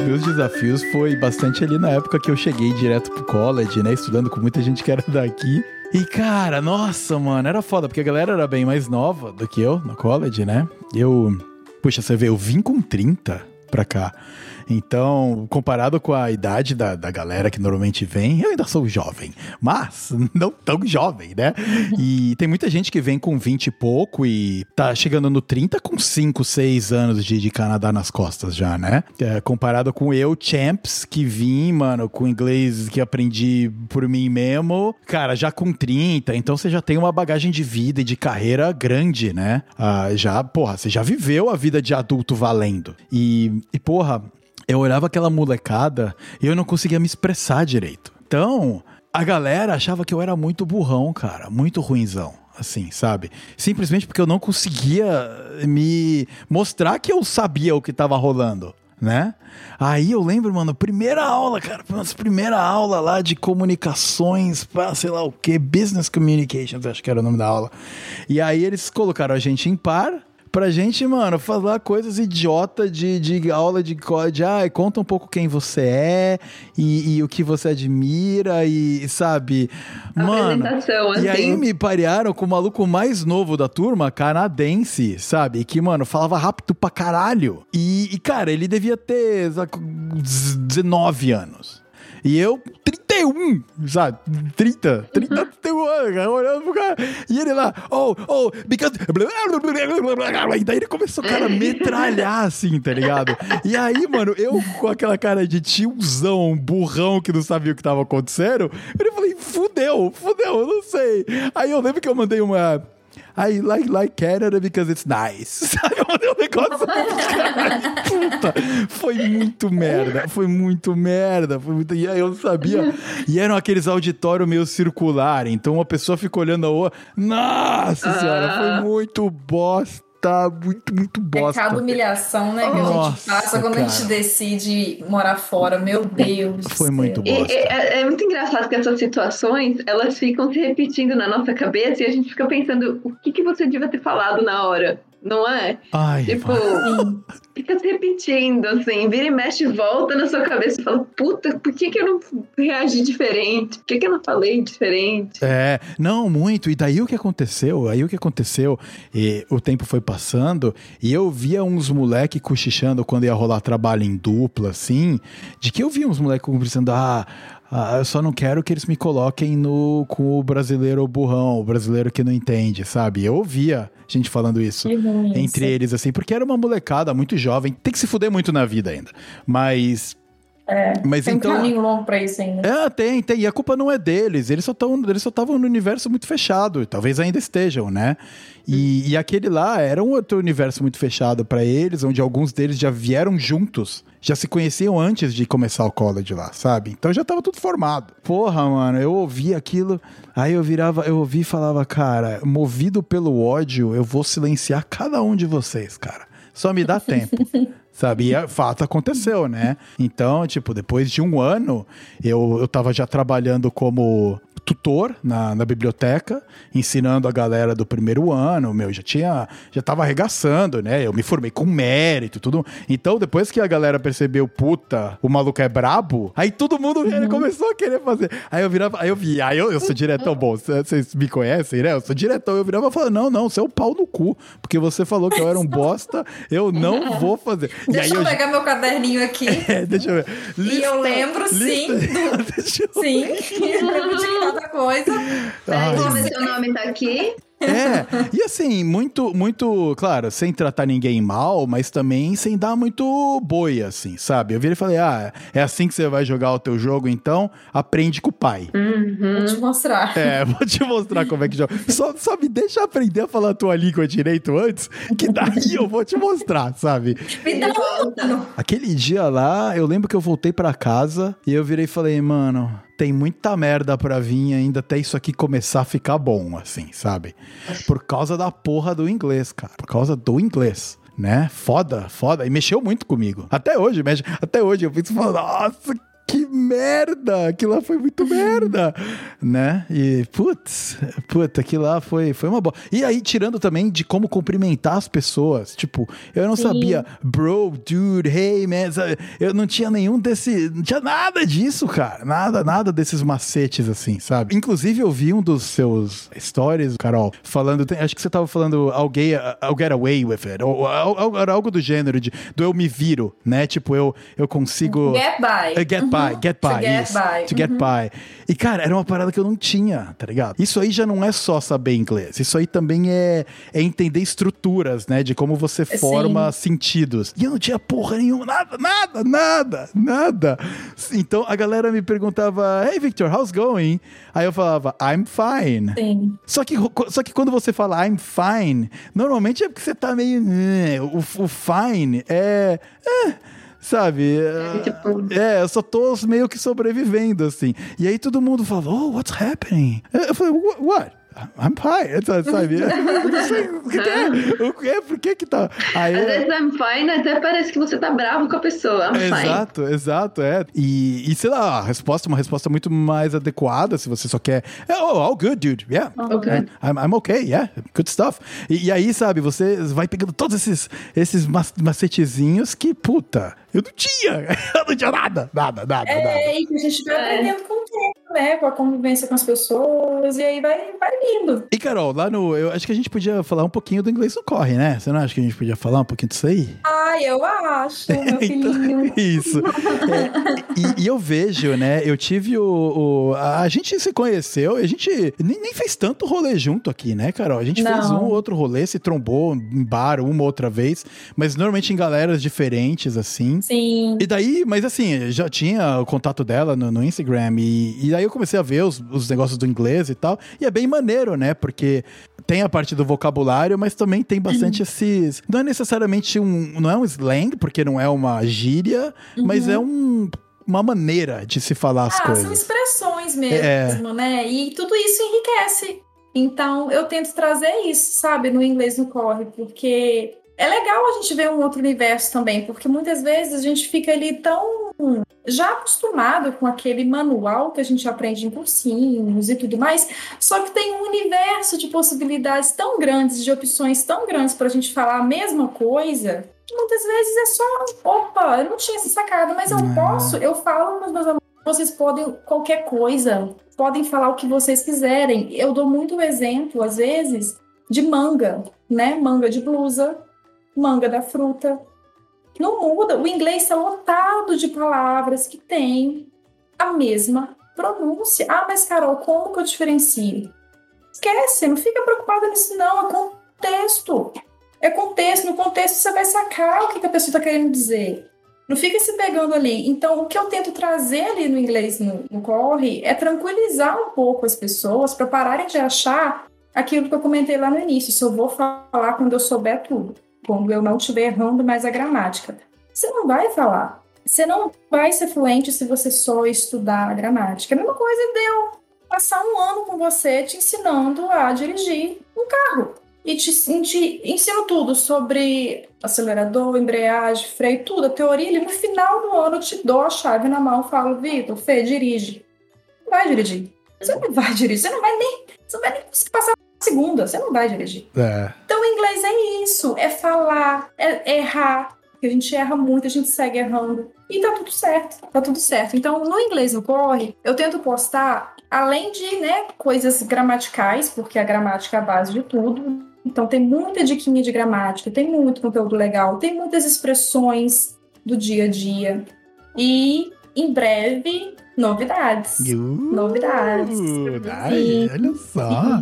Meus desafios foi bastante ali na época que eu cheguei direto pro college, né? Estudando com muita gente que era daqui. E, cara, nossa, mano, era foda, porque a galera era bem mais nova do que eu no college, né? Eu. Puxa, você vê, eu vim com 30 pra cá. Então, comparado com a idade da, da galera que normalmente vem, eu ainda sou jovem, mas não tão jovem, né? E tem muita gente que vem com 20 e pouco e tá chegando no 30 com 5, 6 anos de, de Canadá nas costas já, né? É, comparado com eu, Champs, que vim, mano, com inglês que aprendi por mim mesmo, cara, já com 30, então você já tem uma bagagem de vida e de carreira grande, né? Ah, já, porra, você já viveu a vida de adulto valendo. E, e porra, eu olhava aquela molecada e eu não conseguia me expressar direito. Então, a galera achava que eu era muito burrão, cara, muito ruinzão assim, sabe? Simplesmente porque eu não conseguia me mostrar que eu sabia o que tava rolando, né? Aí eu lembro, mano, primeira aula, cara, primeira aula lá de comunicações, pra, sei lá o que, Business Communications, acho que era o nome da aula. E aí eles colocaram a gente em par pra gente, mano, falar coisas idiota de, de aula de código. Ai, conta um pouco quem você é e, e o que você admira e, sabe? Mano. Assim. E aí me parearam com o maluco mais novo da turma, canadense, sabe? Que, mano, falava rápido pra caralho. E, e cara, ele devia ter 19 anos. E eu, 31, sabe? 30, 30, 31 anos, cara, olhando pro cara. E ele lá, oh, oh, because. E daí ele começou, cara, metralhar assim, tá ligado? E aí, mano, eu com aquela cara de tiozão, burrão que não sabia o que tava acontecendo, eu falei, fudeu, fudeu, eu não sei. Aí eu lembro que eu mandei uma I like, like Canada because it's nice. Sabe? Mandei um negócio. puta, foi muito merda. Foi muito merda. Foi muito... E aí eu não sabia. E eram aqueles auditórios meio circular. Então uma pessoa fica olhando a outra. Nossa senhora, foi ah. muito bosta tá muito, muito bosta. É cada humilhação, né, que Nossa, a gente passa quando cara. a gente decide morar fora. Meu Deus. Foi muito bosta. É, é, muito engraçado que essas situações, elas ficam se repetindo na nossa cabeça e a gente fica pensando o que, que você devia ter falado na hora não é? Ai, tipo, fica se repetindo, assim, vira e mexe, volta na sua cabeça e fala, puta, por que, que eu não reagi diferente? Por que, que eu não falei diferente? É, não, muito. E daí o que aconteceu? Aí o que aconteceu? E o tempo foi passando e eu via uns moleque cochichando quando ia rolar trabalho em dupla, assim, de que eu via uns moleques conversando, ah ah, eu só não quero que eles me coloquem no com o brasileiro burrão, o brasileiro que não entende, sabe? Eu ouvia gente falando isso entre eles, assim, porque era uma molecada muito jovem, tem que se fuder muito na vida ainda. Mas é, Mas tem então, um caminho longo pra isso ainda. É, tem, tem. E a culpa não é deles. Eles só estavam no universo muito fechado. Talvez ainda estejam, né? E, e aquele lá era um outro universo muito fechado para eles, onde alguns deles já vieram juntos. Já se conheciam antes de começar o college lá, sabe? Então já tava tudo formado. Porra, mano, eu ouvi aquilo, aí eu virava, eu ouvi e falava, cara, movido pelo ódio, eu vou silenciar cada um de vocês, cara. Só me dá tempo. sabe? E fato aconteceu, né? Então, tipo, depois de um ano, eu, eu tava já trabalhando como tutor na, na biblioteca, ensinando a galera do primeiro ano, meu, já tinha, já tava arregaçando, né? Eu me formei com mérito, tudo. Então, depois que a galera percebeu, puta, o maluco é brabo, aí todo mundo uhum. começou a querer fazer. Aí eu virava, aí eu vi, aí eu, eu sou diretão, bom, vocês me conhecem, né? Eu sou diretão, eu virava e falava, não, não, você é o pau no cu, porque você falou que eu era um bosta, eu não vou fazer. Deixa eu, eu pegar meu caderninho aqui. É, deixa eu ver. Lista, e eu lembro, lista, sim. Do... Sim, eu lembro de cada coisa. Peraí, vamos ver se o nome tá aqui. É, e assim, muito, muito, claro, sem tratar ninguém mal, mas também sem dar muito boi, assim, sabe? Eu virei e falei, ah, é assim que você vai jogar o teu jogo, então aprende com o pai. Uhum. Vou te mostrar. É, vou te mostrar como é que joga. Só, só me deixa aprender a falar a tua língua direito antes, que daí eu vou te mostrar, sabe? Me dá um... Aquele dia lá, eu lembro que eu voltei para casa e eu virei e falei, mano, tem muita merda pra vir ainda até isso aqui começar a ficar bom, assim, sabe? Por causa da porra do inglês, cara. Por causa do inglês né? Foda, foda. E mexeu muito comigo. Até hoje, mexe. Até hoje eu falando, nossa, que merda! Aquilo lá foi muito merda, né? E, putz, puta, aquilo lá foi, foi uma boa. E aí, tirando também de como cumprimentar as pessoas. Tipo, eu não Sim. sabia, bro, dude, hey, man. Sabe? Eu não tinha nenhum desse. Não tinha nada disso, cara. Nada, nada desses macetes, assim, sabe? Inclusive, eu vi um dos seus stories, Carol, falando. Acho que você tava falando I'll get, I'll get away with it. Ou, ou, ou, algo do gênero, de, do eu me viro, né? Tipo, eu, eu consigo. Get by. Uh, get by by, get by. To get isso, by. To get uhum. by. E, cara, era uma parada que eu não tinha, tá ligado? Isso aí já não é só saber inglês. Isso aí também é, é entender estruturas, né? De como você forma Sim. sentidos. E eu não tinha porra nenhuma, nada, nada, nada, nada. Então a galera me perguntava, hey Victor, how's going? Aí eu falava, I'm fine. Sim. Só que, só que quando você fala I'm fine, normalmente é porque você tá meio. O, o fine é. é Sabe? É, tipo... é, eu só tô meio que sobrevivendo, assim. E aí todo mundo fala, oh, what's happening? Eu falei, what? I'm fine, sabe? não sei o que é. O que é? Por que que tá? Aí, Às vezes I'm fine até parece que você tá bravo com a pessoa. I'm exato, fine. exato, é. E, e sei lá, a resposta, uma resposta muito mais adequada se você só quer. Oh, all good, dude. Yeah. Okay. I'm, I'm okay, yeah. Good stuff. E, e, aí, sabe, você vai pegando todos esses, esses macetezinhos que, puta, eu não tinha. Eu não tinha nada, nada, nada. É, nada. e que a gente vai aprendendo com o tempo, né? Com a convivência com as pessoas, e aí vai, vai lindo. E, Carol, lá no. Eu acho que a gente podia falar um pouquinho do inglês no corre, né? Você não acha que a gente podia falar um pouquinho disso aí? Ah, eu acho, meu então, filhinho. então, isso. É, e, e, eu vejo, né? Eu tive o. o a, a, gente se conheceu, a gente nem, nem, fez tanto rolê junto aqui, né, Carol? A gente não. fez um ou outro rolê, se trombou em bar uma outra vez, mas normalmente em galeras diferentes, assim. Sim. E daí, mas assim, já tinha o contato dela no, no Instagram, e, e daí eu comecei a ver os, os negócios do inglês e tal, e é bem maneiro, né? Porque tem a parte do vocabulário, mas também tem bastante uhum. esses. Não é necessariamente um. Não é um slang, porque não é uma gíria, uhum. mas é um uma maneira de se falar as ah, coisas. São expressões mesmo, é. né? E tudo isso enriquece. Então, eu tento trazer isso, sabe, no inglês no corre, porque é legal a gente ver um outro universo também, porque muitas vezes a gente fica ali tão já acostumado com aquele manual que a gente aprende em cursinhos e tudo mais, só que tem um universo de possibilidades tão grandes, de opções tão grandes para a gente falar a mesma coisa, que muitas vezes é só, opa, eu não tinha essa sacada, mas eu não. posso, eu falo nos meus alunos, vocês podem qualquer coisa, podem falar o que vocês quiserem. Eu dou muito exemplo, às vezes, de manga, né? Manga de blusa, manga da fruta. Não muda. O inglês está lotado de palavras que têm a mesma pronúncia. Ah, mas Carol, como que eu diferencio? Esquece, não fica preocupada nisso, não. É contexto. É contexto. No contexto você vai sacar o que, a pessoa está querendo dizer. Não fica se pegando ali. Então, o que eu tento trazer ali no inglês no, no corre é tranquilizar um pouco as pessoas para pararem de achar aquilo que eu comentei lá no início. Se eu vou falar quando eu souber tudo quando eu não estiver errando mais a gramática. Você não vai falar. Você não vai ser fluente se você só estudar a gramática. A mesma coisa de eu passar um ano com você te ensinando a dirigir um carro. E te, te ensino tudo sobre acelerador, embreagem, freio, tudo, a teoria. E no final do ano eu te dou a chave na mão e falo, Vitor, Fê, dirige. Vai dirigir. Você não vai dirigir, você não vai nem, você não vai nem passar segunda, você não vai dirigir. É. Então, o inglês é isso, é falar, é errar, porque a gente erra muito, a gente segue errando. E tá tudo certo, tá tudo certo. Então, no inglês no corre, eu tento postar, além de, né, coisas gramaticais, porque a gramática é a base de tudo. Então, tem muita diquinha de gramática, tem muito conteúdo legal, tem muitas expressões do dia a dia. E, em breve, novidades. Uh, Novidades. Ai, olha só,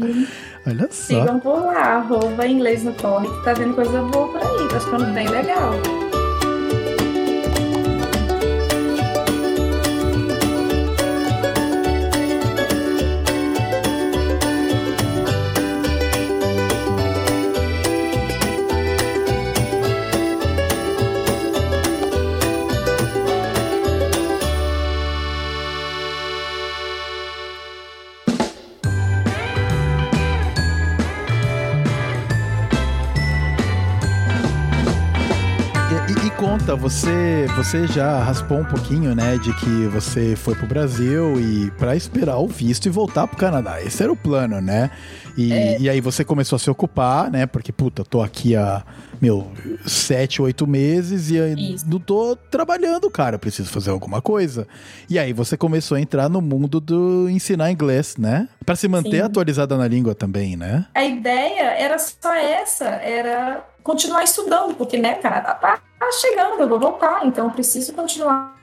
olha só. Sigam por lá, arroba inglês no corre, que tá vendo coisa boa por aí, tá ficando bem legal. Você, você já raspou um pouquinho, né, de que você foi pro Brasil e para esperar o visto e voltar pro Canadá. Esse era o plano, né? E, e aí você começou a se ocupar, né? Porque, puta, tô aqui há, meu, sete, oito meses e aí não tô trabalhando, cara. Preciso fazer alguma coisa. E aí você começou a entrar no mundo do ensinar inglês, né? Pra se manter Sim. atualizada na língua também, né? A ideia era só essa, era continuar estudando, porque, né, cara, tá, tá chegando, eu vou voltar, então eu preciso continuar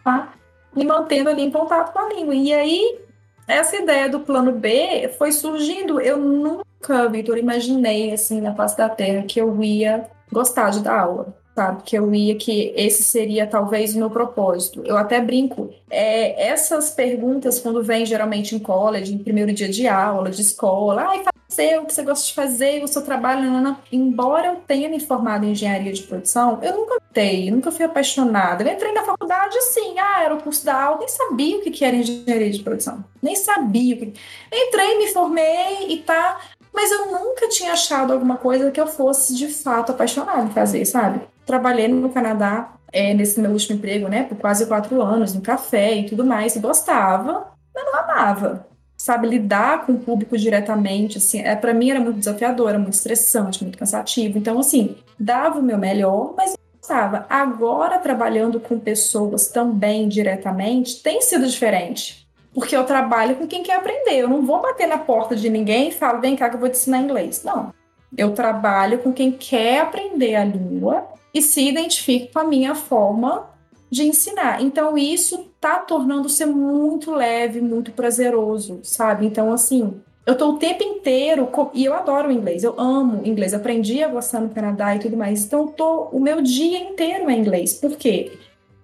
me mantendo ali em contato com a língua. E aí, essa ideia do plano B foi surgindo, eu nunca, Vitor, imaginei, assim, na face da Terra, que eu ia gostar de dar aula. Sabe, que eu ia, que esse seria talvez o meu propósito. Eu até brinco, é, essas perguntas, quando vêm geralmente em college, em primeiro dia de aula, de escola, ai, fazer o que você gosta de fazer, o seu trabalho, não, não. embora eu tenha me formado em engenharia de produção, eu nunca gostei, nunca fui apaixonada. Eu entrei na faculdade assim, ah, era o curso da aula, nem sabia o que que era engenharia de produção, nem sabia o que. Entrei, me formei e tá, mas eu nunca tinha achado alguma coisa que eu fosse de fato apaixonada em fazer, sabe? Trabalhei no Canadá, é, nesse meu último emprego, né, por quase quatro anos, no café e tudo mais, e gostava, mas não amava sabe, lidar com o público diretamente, assim, é, para mim era muito desafiador, era muito estressante, muito cansativo. Então, assim, dava o meu melhor, mas gostava. Agora, trabalhando com pessoas também diretamente, tem sido diferente. Porque eu trabalho com quem quer aprender. Eu não vou bater na porta de ninguém e falo, vem cá que eu vou te ensinar inglês. Não. Eu trabalho com quem quer aprender a língua e se identifica com a minha forma de ensinar. Então, isso tá tornando-se muito leve, muito prazeroso, sabe? Então, assim, eu tô o tempo inteiro, e eu adoro inglês, eu amo inglês, aprendi a gostar no Canadá e tudo mais. Então, tô o meu dia inteiro é inglês. Por quê?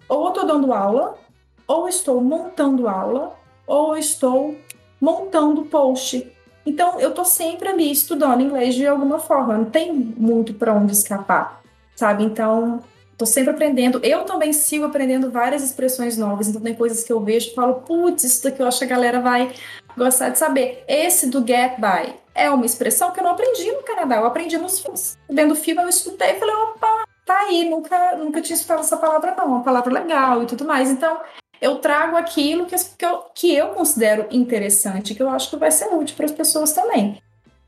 Ou eu tô dando aula, ou estou montando aula, ou estou montando post. Então, eu tô sempre ali estudando inglês de alguma forma, não tem muito para onde escapar, sabe? Então, Tô sempre aprendendo. Eu também sigo aprendendo várias expressões novas. Então, tem coisas que eu vejo e falo, putz, isso daqui eu acho que a galera vai gostar de saber. Esse do get by é uma expressão que eu não aprendi no Canadá. Eu aprendi nos filmes. Vendo o filme, eu escutei e falei, opa, tá aí. Nunca, nunca tinha escutado essa palavra, não. Uma palavra legal e tudo mais. Então, eu trago aquilo que, eu, que eu considero interessante, que eu acho que vai ser útil para as pessoas também.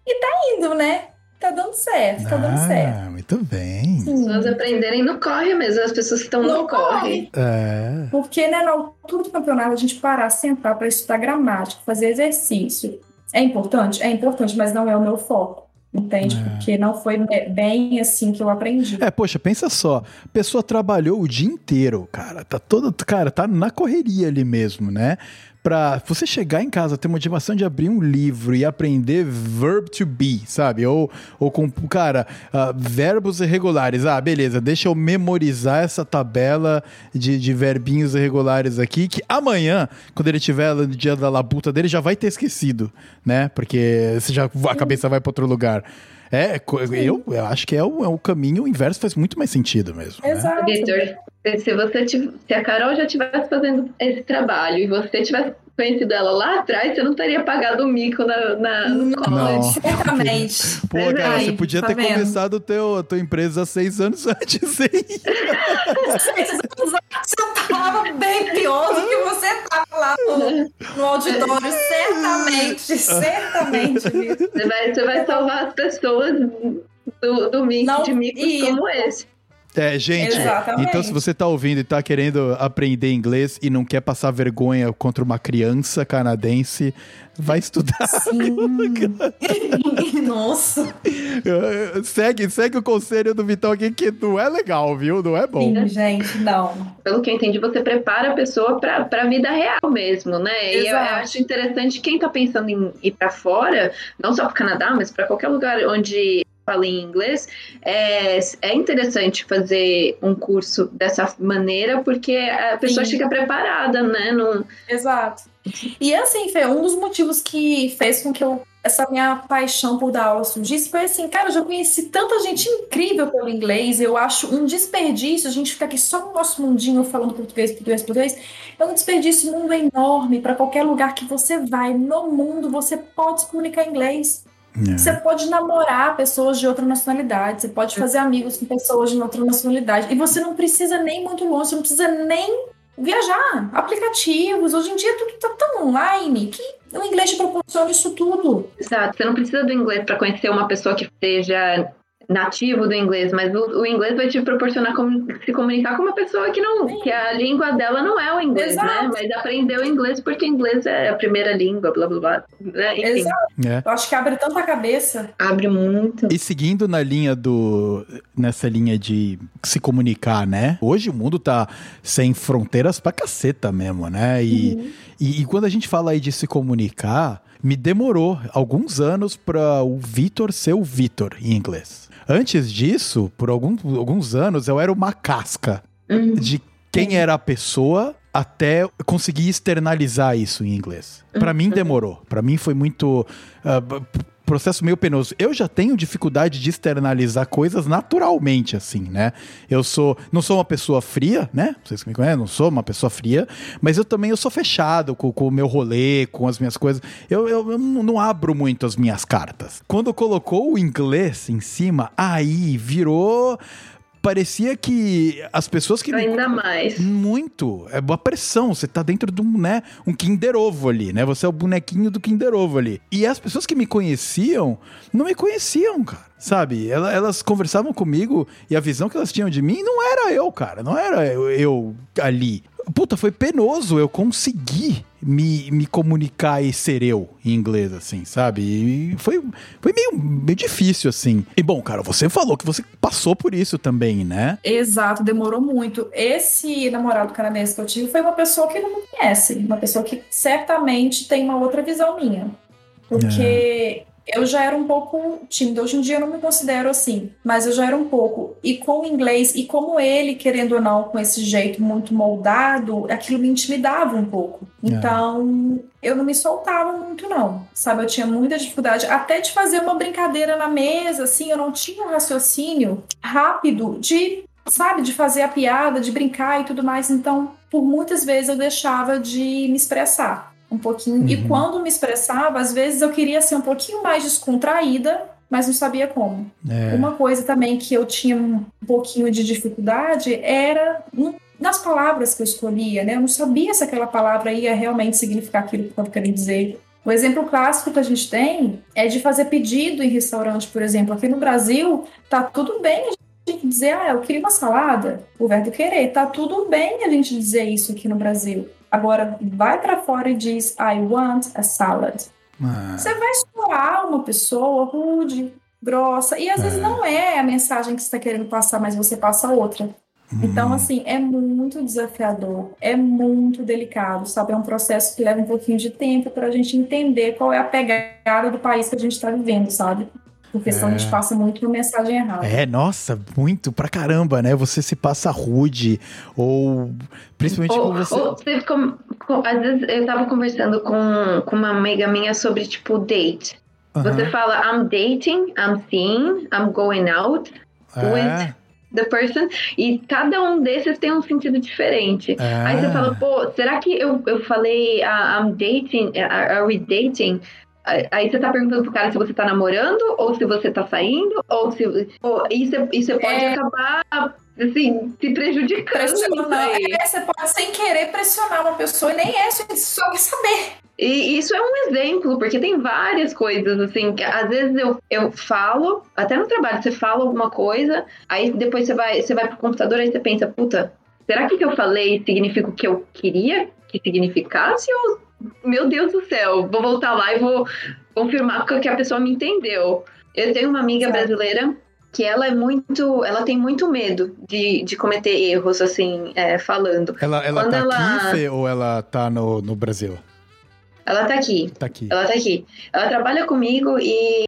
E tá indo, né? Tá dando certo, tá dando certo. Ah, muito bem. As pessoas aprenderem no corre mesmo, as pessoas que estão no, No corre. É. Porque, né, na altura do campeonato, a gente parar, sentar para estudar gramática, fazer exercício. É importante? É importante, mas não é o meu foco. Entende? É. Porque não foi be- bem assim que eu aprendi. É, poxa, pensa só. A pessoa trabalhou o dia inteiro, cara. Tá toda. Cara, tá na correria ali mesmo, né? Pra você chegar em casa, ter motivação de abrir um livro e aprender verb to be, sabe? Ou, ou com, cara, ah, verbos irregulares. Ah, beleza, deixa eu memorizar essa tabela de, de verbinhos irregulares aqui, que amanhã, quando ele tiver no dia da labuta dele, já vai ter esquecido, né? Porque você já, a cabeça vai pra outro lugar. É, eu, eu acho que é o, é o caminho inverso, faz muito mais sentido mesmo. Né? Exato. Vitor, se você se a Carol já estivesse fazendo esse trabalho e você tivesse conhecido ela lá atrás, você não teria pagado o mico na, na, no college. Certamente. Pô, cara, Aí, você podia tá ter vendo? começado o teu, a tua empresa há seis anos antes, hein? Você tava bem pior do que você tava lá no, no auditório, certamente, certamente. Você vai, você vai salvar as pessoas do, do mix Não, de micos e- como esse. É, gente, Exatamente. então se você tá ouvindo e tá querendo aprender inglês e não quer passar vergonha contra uma criança canadense, vai estudar. Sim. Nossa. segue, segue o conselho do Vitão aqui, que não é legal, viu? Não é bom. Sim, gente, não. Pelo que eu entendi, você prepara a pessoa para a vida real mesmo, né? E eu Exato. acho interessante quem tá pensando em ir para fora, não só para o Canadá, mas para qualquer lugar onde fala em inglês, é, é interessante fazer um curso dessa maneira, porque a pessoa Sim. chega preparada, né? Não, Exato. E assim, Fê, um dos motivos que fez com que eu essa minha paixão por dar aula surgisse foi assim, cara, eu já conheci tanta gente incrível pelo inglês, eu acho um desperdício a gente ficar aqui só no nosso mundinho falando português, português, português, é um desperdício, um mundo enorme, para qualquer lugar que você vai no mundo, você pode se comunicar em inglês. É. Você pode namorar pessoas de outra nacionalidade, você pode fazer amigos com pessoas de outra nacionalidade. E você não precisa nem muito longe, você não precisa nem viajar. Aplicativos, hoje em dia tudo tá tão online que o inglês te proporciona isso tudo. Exato, você não precisa do inglês para conhecer uma pessoa que seja nativo do inglês, mas o, o inglês vai te proporcionar como, se comunicar com uma pessoa que não, Sim. que a língua dela não é o inglês, né? Exato. Mas aprendeu inglês porque inglês é a primeira língua, blá blá blá. né? Enfim, Exato. É. Eu acho que abre tanta cabeça. abre muito. E seguindo na linha do. nessa linha de se comunicar, né? Hoje o mundo tá sem fronteiras pra caceta mesmo, né? E, e, e quando a gente fala aí de se comunicar, me demorou alguns anos pra o Vitor ser o Vitor em inglês. Antes disso, por algum, alguns anos, eu era uma casca Uhum. de quem era a pessoa até conseguir externalizar isso em inglês. Pra mim demorou. Pra mim foi muito p- processo meio penoso. Eu já tenho dificuldade de externalizar coisas naturalmente assim, né? Eu sou não sou uma pessoa fria, né? Vocês me conhecem, não sou uma pessoa fria, mas eu também eu sou fechado com, com o meu rolê, com as minhas coisas. Eu, eu, eu não abro muito as minhas cartas. Quando colocou o inglês em cima, aí virou parecia que as pessoas que Ainda mais. muito. É boa pressão. Você tá dentro de um, né, um Kinder Ovo ali, né? Você é o bonequinho do Kinder Ovo ali. E as pessoas que me conheciam, não me conheciam, cara. Sabe? Ela- Elas conversavam comigo e a visão que elas tinham de mim não era eu, cara. Não era eu, eu ali. Puta, foi penoso eu conseguir me, me comunicar e ser eu em inglês, assim, sabe? E foi, foi meio, meio difícil, assim. E bom, cara, você falou que você passou por isso também, né? Exato, demorou muito. Esse namorado canadense que eu tive foi uma pessoa que não me conhece, uma pessoa que certamente tem uma outra visão minha. Porque eu já era um pouco tímida. Hoje em dia eu não me considero assim, mas eu já era um pouco. E com o inglês, e como ele, querendo ou não, com esse jeito muito moldado, aquilo me intimidava um pouco. Então, eu não me soltava muito, não. Sabe, eu tinha muita dificuldade até de fazer uma brincadeira na mesa, assim, eu não tinha um raciocínio rápido de, sabe, de fazer a piada, de brincar e tudo mais. Então, por muitas vezes eu deixava de me expressar um pouquinho. E Uhum. quando me expressava, às vezes eu queria ser um pouquinho mais descontraída, mas não sabia como. É. Uma coisa também que eu tinha um pouquinho de dificuldade era nas palavras que eu escolhia, né? Eu não sabia se aquela palavra ia realmente significar aquilo que eu estava querendo dizer. O exemplo clássico que a gente tem é de fazer pedido em restaurante, por exemplo. Aqui no Brasil, tá tudo bem a gente dizer, ah, eu queria uma salada. O verbo querer. Tá tudo bem a gente dizer isso aqui no Brasil. Agora, vai para fora e diz, I want a salad. Ah. Você vai explorar uma pessoa rude, grossa, e às vezes É. não é a mensagem que você está querendo passar, mas você passa outra. Então, Hum. assim, é muito desafiador, é muito delicado, sabe? É um processo que leva um pouquinho de tempo para a gente entender qual é a pegada do país que a gente está vivendo, sabe? Porque senão a gente É. passa muito uma mensagem errada. É, nossa, muito pra caramba, né? Você se passa rude, ou principalmente Ou, quando você. ou você com- com- às vezes eu tava conversando com, com uma amiga minha sobre, tipo, date. Você Aham. fala, I'm dating, I'm seeing, I'm going out É, the person. E cada um desses tem um sentido diferente. é. Aí você fala, pô, será que eu, eu falei ah, I'm dating, are are we dating? Aí aí você tá perguntando pro cara se você tá namorando, ou se você tá saindo, ou se. ou- e, você, pode É. acabar assim, se prejudicando. Pressionar, é, você pode sem querer pressionar uma pessoa e nem é, você só quer saber. E isso é um exemplo, porque tem várias coisas, assim, que às vezes eu, eu falo, até no trabalho, você fala alguma coisa, aí depois você vai, você vai pro computador e você pensa, puta, será que o que eu falei significa o que eu queria que significasse? Ou, meu Deus do céu, vou voltar lá e vou confirmar que a pessoa me entendeu. Eu tenho uma amiga brasileira que ela é muito, ela tem muito medo de, de cometer erros, assim, é, falando. Ela, ela Quando tá ela- aqui, Fê, ou ela tá no, no Brasil? Ela tá aqui. Tá aqui. Ela tá aqui. Ela trabalha comigo e,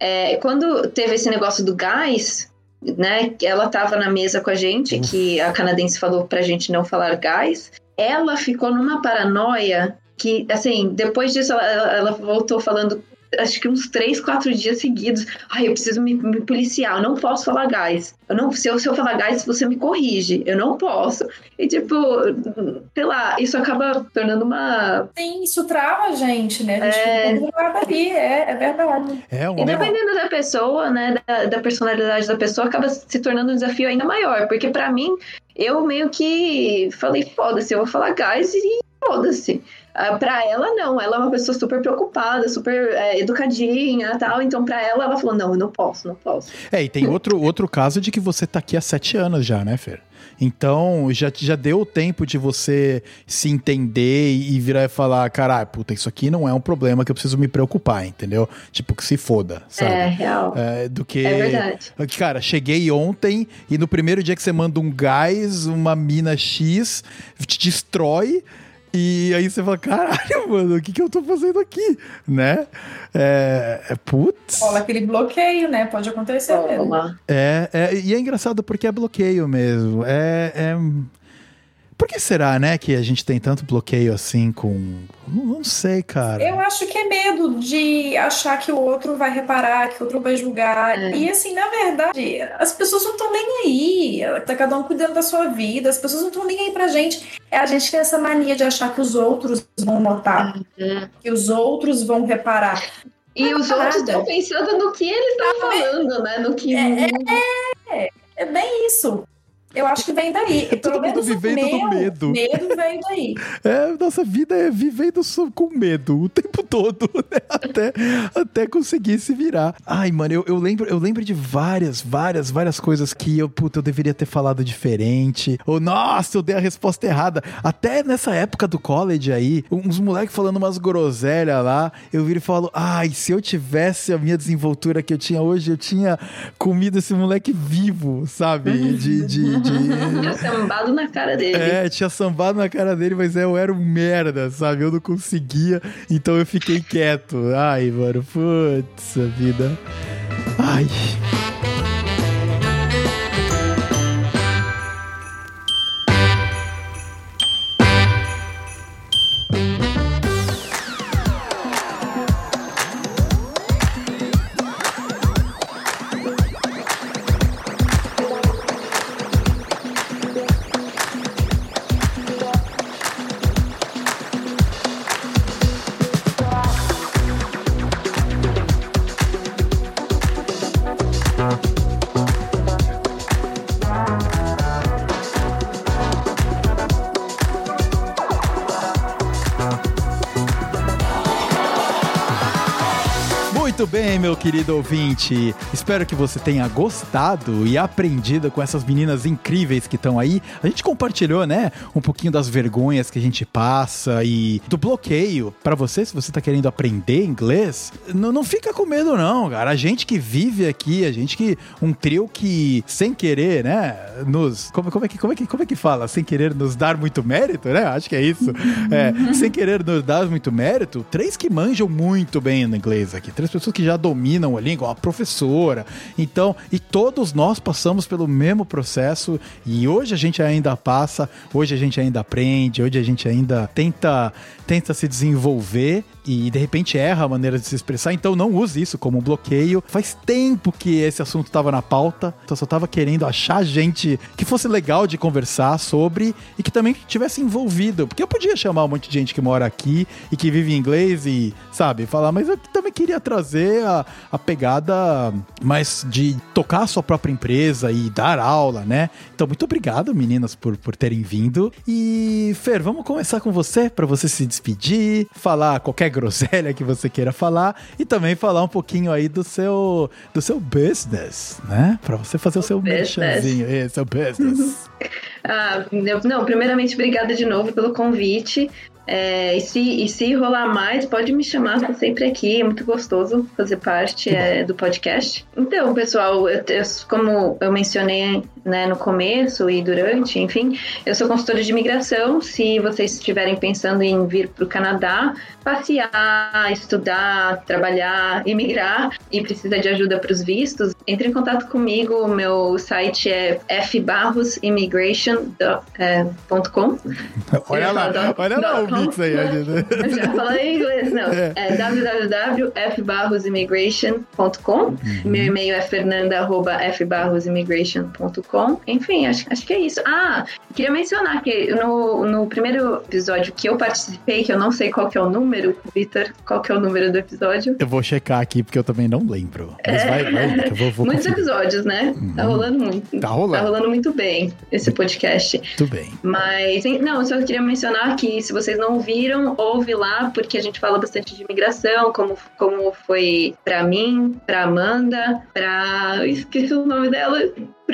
é, quando teve esse negócio do gás, né? Ela tava na mesa com a gente, que a canadense falou pra gente não falar gás. Ela ficou numa paranoia que, assim, depois disso ela, ela- voltou falando. Acho que uns três, quatro dias seguidos. Ai, eu preciso me, me policiar, eu não posso falar gás. Eu não, se, eu, se eu falar gás, você me corrige. Eu não posso. E tipo, sei lá, isso acaba tornando uma Sim, isso trava a gente, né? A gente É. fica ali, é, é verdade. É um E dependendo da pessoa, né, da, da personalidade da pessoa, acaba se tornando um desafio ainda maior. Porque pra mim, eu meio que falei, foda-se, eu vou falar gás e foda-se. Ah, pra ela, não. Ela é uma pessoa super preocupada, super é, educadinha e tal. Então, pra ela, ela falou, não, eu não posso, não posso. É, e tem outro, outro caso de que você tá aqui há sete anos já, né, Fer? Então, já, já deu o tempo de você se entender e virar e falar, caralho, puta, isso aqui não é um problema que eu preciso me preocupar, entendeu? Tipo, que se foda, sabe? É, real. É, do que. É verdade. Cara, cheguei ontem e no primeiro dia que você manda um gás, uma mina X te destrói. E aí você fala, caralho, mano, o que, que eu tô fazendo aqui? Né? É. é putz. Rola aquele bloqueio, né? Pode acontecer mesmo. É, é, e é engraçado porque é bloqueio mesmo. É, é... Por que será, né, que a gente tem tanto bloqueio assim com. Não, não sei, cara. Eu acho que é medo de achar que o outro vai reparar, que o outro vai julgar. É. E assim, na verdade, as pessoas não estão nem aí. Tá cada um cuidando da sua vida, as pessoas não estão nem aí pra gente. É a gente tem essa mania de achar que os outros vão notar, É. que os outros vão reparar. E os Nada. outros estão pensando no que eles estão falando, né? No que. É, É bem isso. Eu acho que vem daí. É Pelo menos vivendo do meu medo. medo vem daí. É, nossa vida é vivendo com medo o tempo todo, né? Até, até conseguir se virar. Ai, mano, eu, eu, lembro, eu lembro de várias, várias, várias coisas que eu, puta, eu deveria ter falado diferente. Ou, nossa, eu dei a resposta errada. Até nessa época do college aí, uns moleques falando umas groselhas lá, eu viro e falo, ai, se eu tivesse a minha desenvoltura que eu tinha hoje, eu tinha comido esse moleque vivo, sabe? De. de, de... Tinha sambado na cara dele. É, tinha sambado na cara dele, mas é, eu era um merda, sabe? Eu não conseguia, então eu fiquei quieto. Ai, mano, putz, a vida. Ai. Querido ouvinte. Espero que você tenha gostado e aprendido com essas meninas incríveis que estão aí. A gente compartilhou, né, um pouquinho das vergonhas que a gente passa e do bloqueio. Pra você, se você tá querendo aprender inglês, não, não fica com medo não, cara. A gente que vive aqui, a gente que um trio que sem querer, né, nos como, como é que como é que como é que fala? Sem querer nos dar muito mérito, né? Acho que é isso. É, sem querer nos dar muito mérito, três que manjam muito bem no inglês aqui, três pessoas que já dominam a língua, a professora. Então, e todos nós passamos pelo mesmo processo e hoje a gente ainda passa, hoje a gente ainda aprende, hoje a gente ainda tenta tenta se desenvolver e de repente erra a maneira de se expressar, então não use isso como um bloqueio. Faz tempo que esse assunto estava na pauta, então eu só tava querendo achar gente que fosse legal de conversar sobre e que também tivesse envolvido, porque eu podia chamar um monte de gente que mora aqui e que vive em inglês e, sabe, falar, mas eu também queria trazer a, a pegada mais de tocar a sua própria empresa e dar aula, né? Então, muito obrigado, meninas, por, por terem vindo. E, Fer, vamos começar com você, para você se despedir, falar qualquer groselha que você queira falar e também falar um pouquinho aí do seu, do seu business, né? Para você fazer o, seu merchanzinho, é, seu business. ah, não, primeiramente, obrigada de novo pelo convite. É, e, se, e se rolar mais, pode me chamar, estou sempre aqui, é muito gostoso fazer parte é, do podcast. Então, pessoal, eu, eu, como eu mencionei né, no começo e durante, enfim, eu sou consultora de imigração. Se vocês estiverem pensando em vir para o Canadá, passear, estudar, trabalhar, imigrar e precisa de ajuda para os vistos, entre em contato comigo. Meu site é fbarrosimmigration.com. olha lá, olha lá o mix aí. Já falei em inglês, não. É, é www.fbarrosimmigration.com. Uhum. Meu e-mail é fernanda.fbarrosimmigration.com. Enfim, acho, acho que é isso. Ah, queria mencionar que no, no primeiro episódio que eu participei, que eu não sei qual que é o número, Vitor, qual que é o número do episódio? Eu vou checar aqui, porque eu também não lembro. Mas é... vai, vai, eu vou, vou Muitos conferir. episódios, né? Uhum. Tá rolando muito. Tá rolando. Tá rolando muito bem esse podcast. Muito bem. Mas, não, eu só queria mencionar que se vocês não viram, ouve lá, porque a gente fala bastante de imigração, como, como foi para mim, para Amanda, para esqueci o nome dela,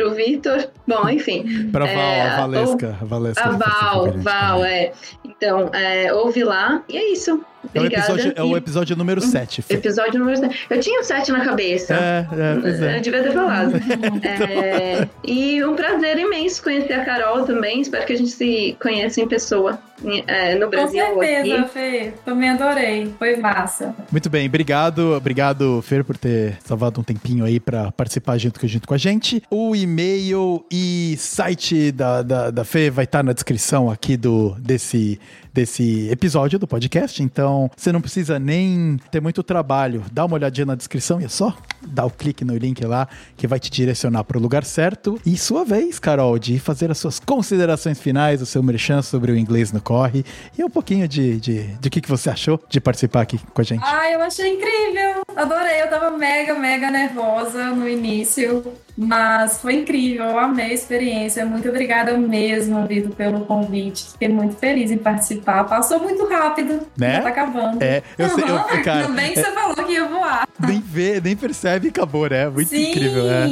pro Vitor. Bom, enfim. Pra Val, é, a Valesca. A, Valesca a Val, Val, é. Então, é, ouve lá e é isso. É o, episódio, é o episódio número 7. Episódio número 7. Eu tinha o 7 na cabeça. É, é, é. Eu devia ter falado. é, e um prazer imenso conhecer a Carol também. Espero que a gente se conheça em pessoa é, no Brasil. Com certeza, aqui. Fê. Também adorei. Foi massa. Muito bem, obrigado. Obrigado, Fer, por ter salvado um tempinho aí para participar junto, junto com a gente. O e-mail e site da, da, da Fê vai estar tá na descrição aqui do, desse desse episódio do podcast. Então, você não precisa nem ter muito trabalho. Dá uma olhadinha na descrição e é só dar o clique no link lá que vai te direcionar para o lugar certo. E sua vez, Carol, de fazer as suas considerações finais, o seu merchan sobre o inglês no corre e um pouquinho de, de, de que, que você achou de participar aqui com a gente. Ah, eu achei incrível. Adorei. Eu tava mega, mega nervosa no início. Mas foi incrível, eu amei a experiência. Muito obrigada mesmo, Vitor, pelo convite. Fiquei muito feliz em participar. Passou muito rápido, né? Já tá acabando. É, eu sei, eu, cara. Também que você falou que ia voar. Nem vê, nem percebe e acabou, né? Muito Sim. incrível, né?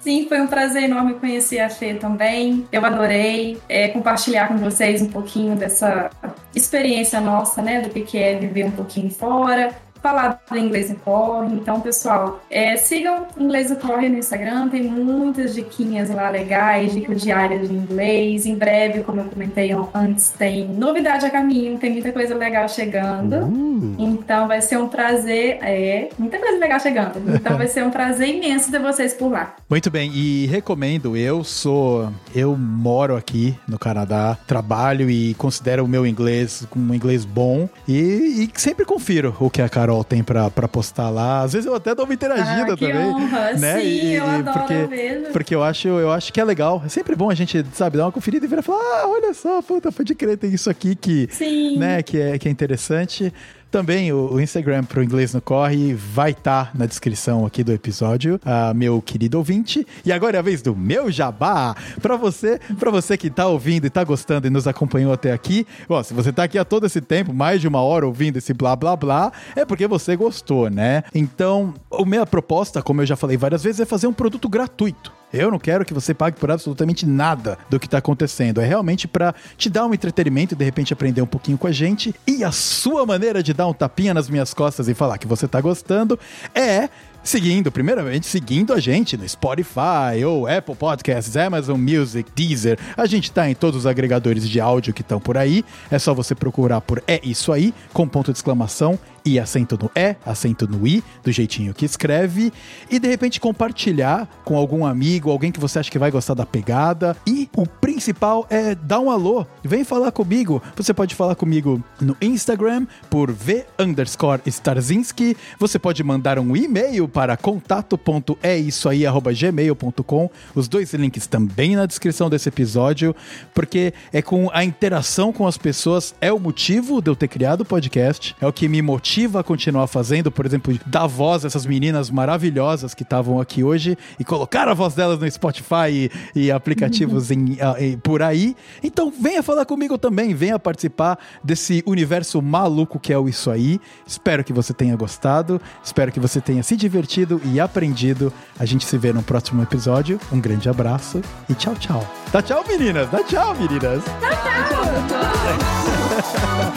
Sim, foi um prazer enorme conhecer a Fê também. Eu adorei é, compartilhar com vocês um pouquinho dessa experiência nossa, né? Do que é viver um pouquinho fora falar do Inglês no Corre. Então, pessoal, é, sigam Inglês no Corre no Instagram, tem muitas diquinhas lá legais, dicas diárias de inglês. Em breve, como eu comentei antes, tem novidade a caminho, tem muita coisa legal chegando. Uh. Então, vai ser um prazer, é, muita coisa legal chegando. Então, vai ser um prazer imenso ter vocês por lá. Muito bem, e recomendo, eu sou, eu moro aqui no Canadá, trabalho e considero o meu inglês um inglês bom e, e sempre confiro o que a Carol Carol tem pra, pra postar lá. Às vezes eu até dou uma interagida ah, também. Honra. Né? Sim, e, eu adoro porque, mesmo. Porque eu acho, eu acho que é legal. É sempre bom a gente, sabe, dar uma conferida e virar e falar: ah, olha só, puta, pode crer, tem isso aqui que, Sim. né, que, é, que é interessante. Também o, o Instagram pro Inglês no Corre vai estar tá na descrição aqui do episódio, uh, meu querido ouvinte. E agora é a vez do meu jabá. Para você, para você que tá ouvindo e tá gostando e nos acompanhou até aqui, bom, se você tá aqui há todo esse tempo, mais de uma hora ouvindo esse blá blá blá, é porque você gostou, né? Então, a minha proposta, como eu já falei várias vezes, é fazer um produto gratuito. Eu não quero que você pague por absolutamente nada do que está acontecendo. É realmente para te dar um entretenimento e de repente aprender um pouquinho com a gente. E a sua maneira de dar um tapinha nas minhas costas e falar que você está gostando é seguindo, primeiramente, seguindo a gente no Spotify ou Apple Podcasts, Amazon Music, Deezer. A gente tá em todos os agregadores de áudio que estão por aí. É só você procurar por É Isso Aí, com ponto de exclamação e acento no E, acento no I, do jeitinho que escreve, e de repente compartilhar com algum amigo, alguém que você acha que vai gostar da pegada. E o principal é dar um alô, vem falar comigo. Você pode falar comigo no Instagram por V underscore Starzinski. Você pode mandar um e-mail para contato.eisoaí.gmail.com. Os dois links também na descrição desse episódio, porque é com a interação com as pessoas, é o motivo de eu ter criado o podcast, é o que me motiva motiva a continuar fazendo, por exemplo, dar voz a essas meninas maravilhosas que estavam aqui hoje e colocar a voz delas no Spotify e, e aplicativos em, em- por aí. Então venha falar comigo também, venha participar desse universo maluco que é o Isso Aí. Espero que você tenha gostado, espero que você tenha se divertido e aprendido. A gente se vê no próximo episódio. Um grande abraço e tchau, tchau. Dá tchau, meninas! Dá tchau, meninas!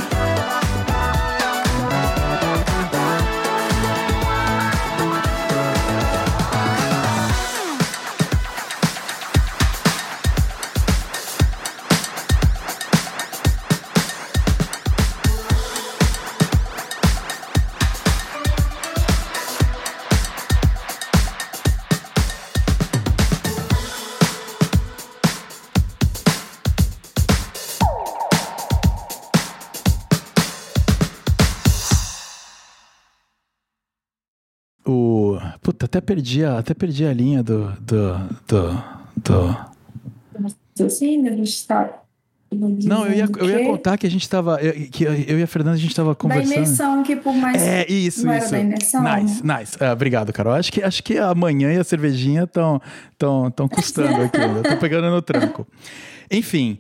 O. Puta, até perdi a, até perdi a linha do. do. do. do- a gente tá. Não, eu ia, eu ia contar que a gente tava. Eu, que eu e a Fernanda, a gente tava Da conversando. imersão, que por mais. É, isso, não era isso. da imersão? Nice, nice. Ah, obrigado, Carol. Acho que, acho que amanhã e a cervejinha estão tão, tão custando aqui ainda. Tô pegando no tranco. Enfim,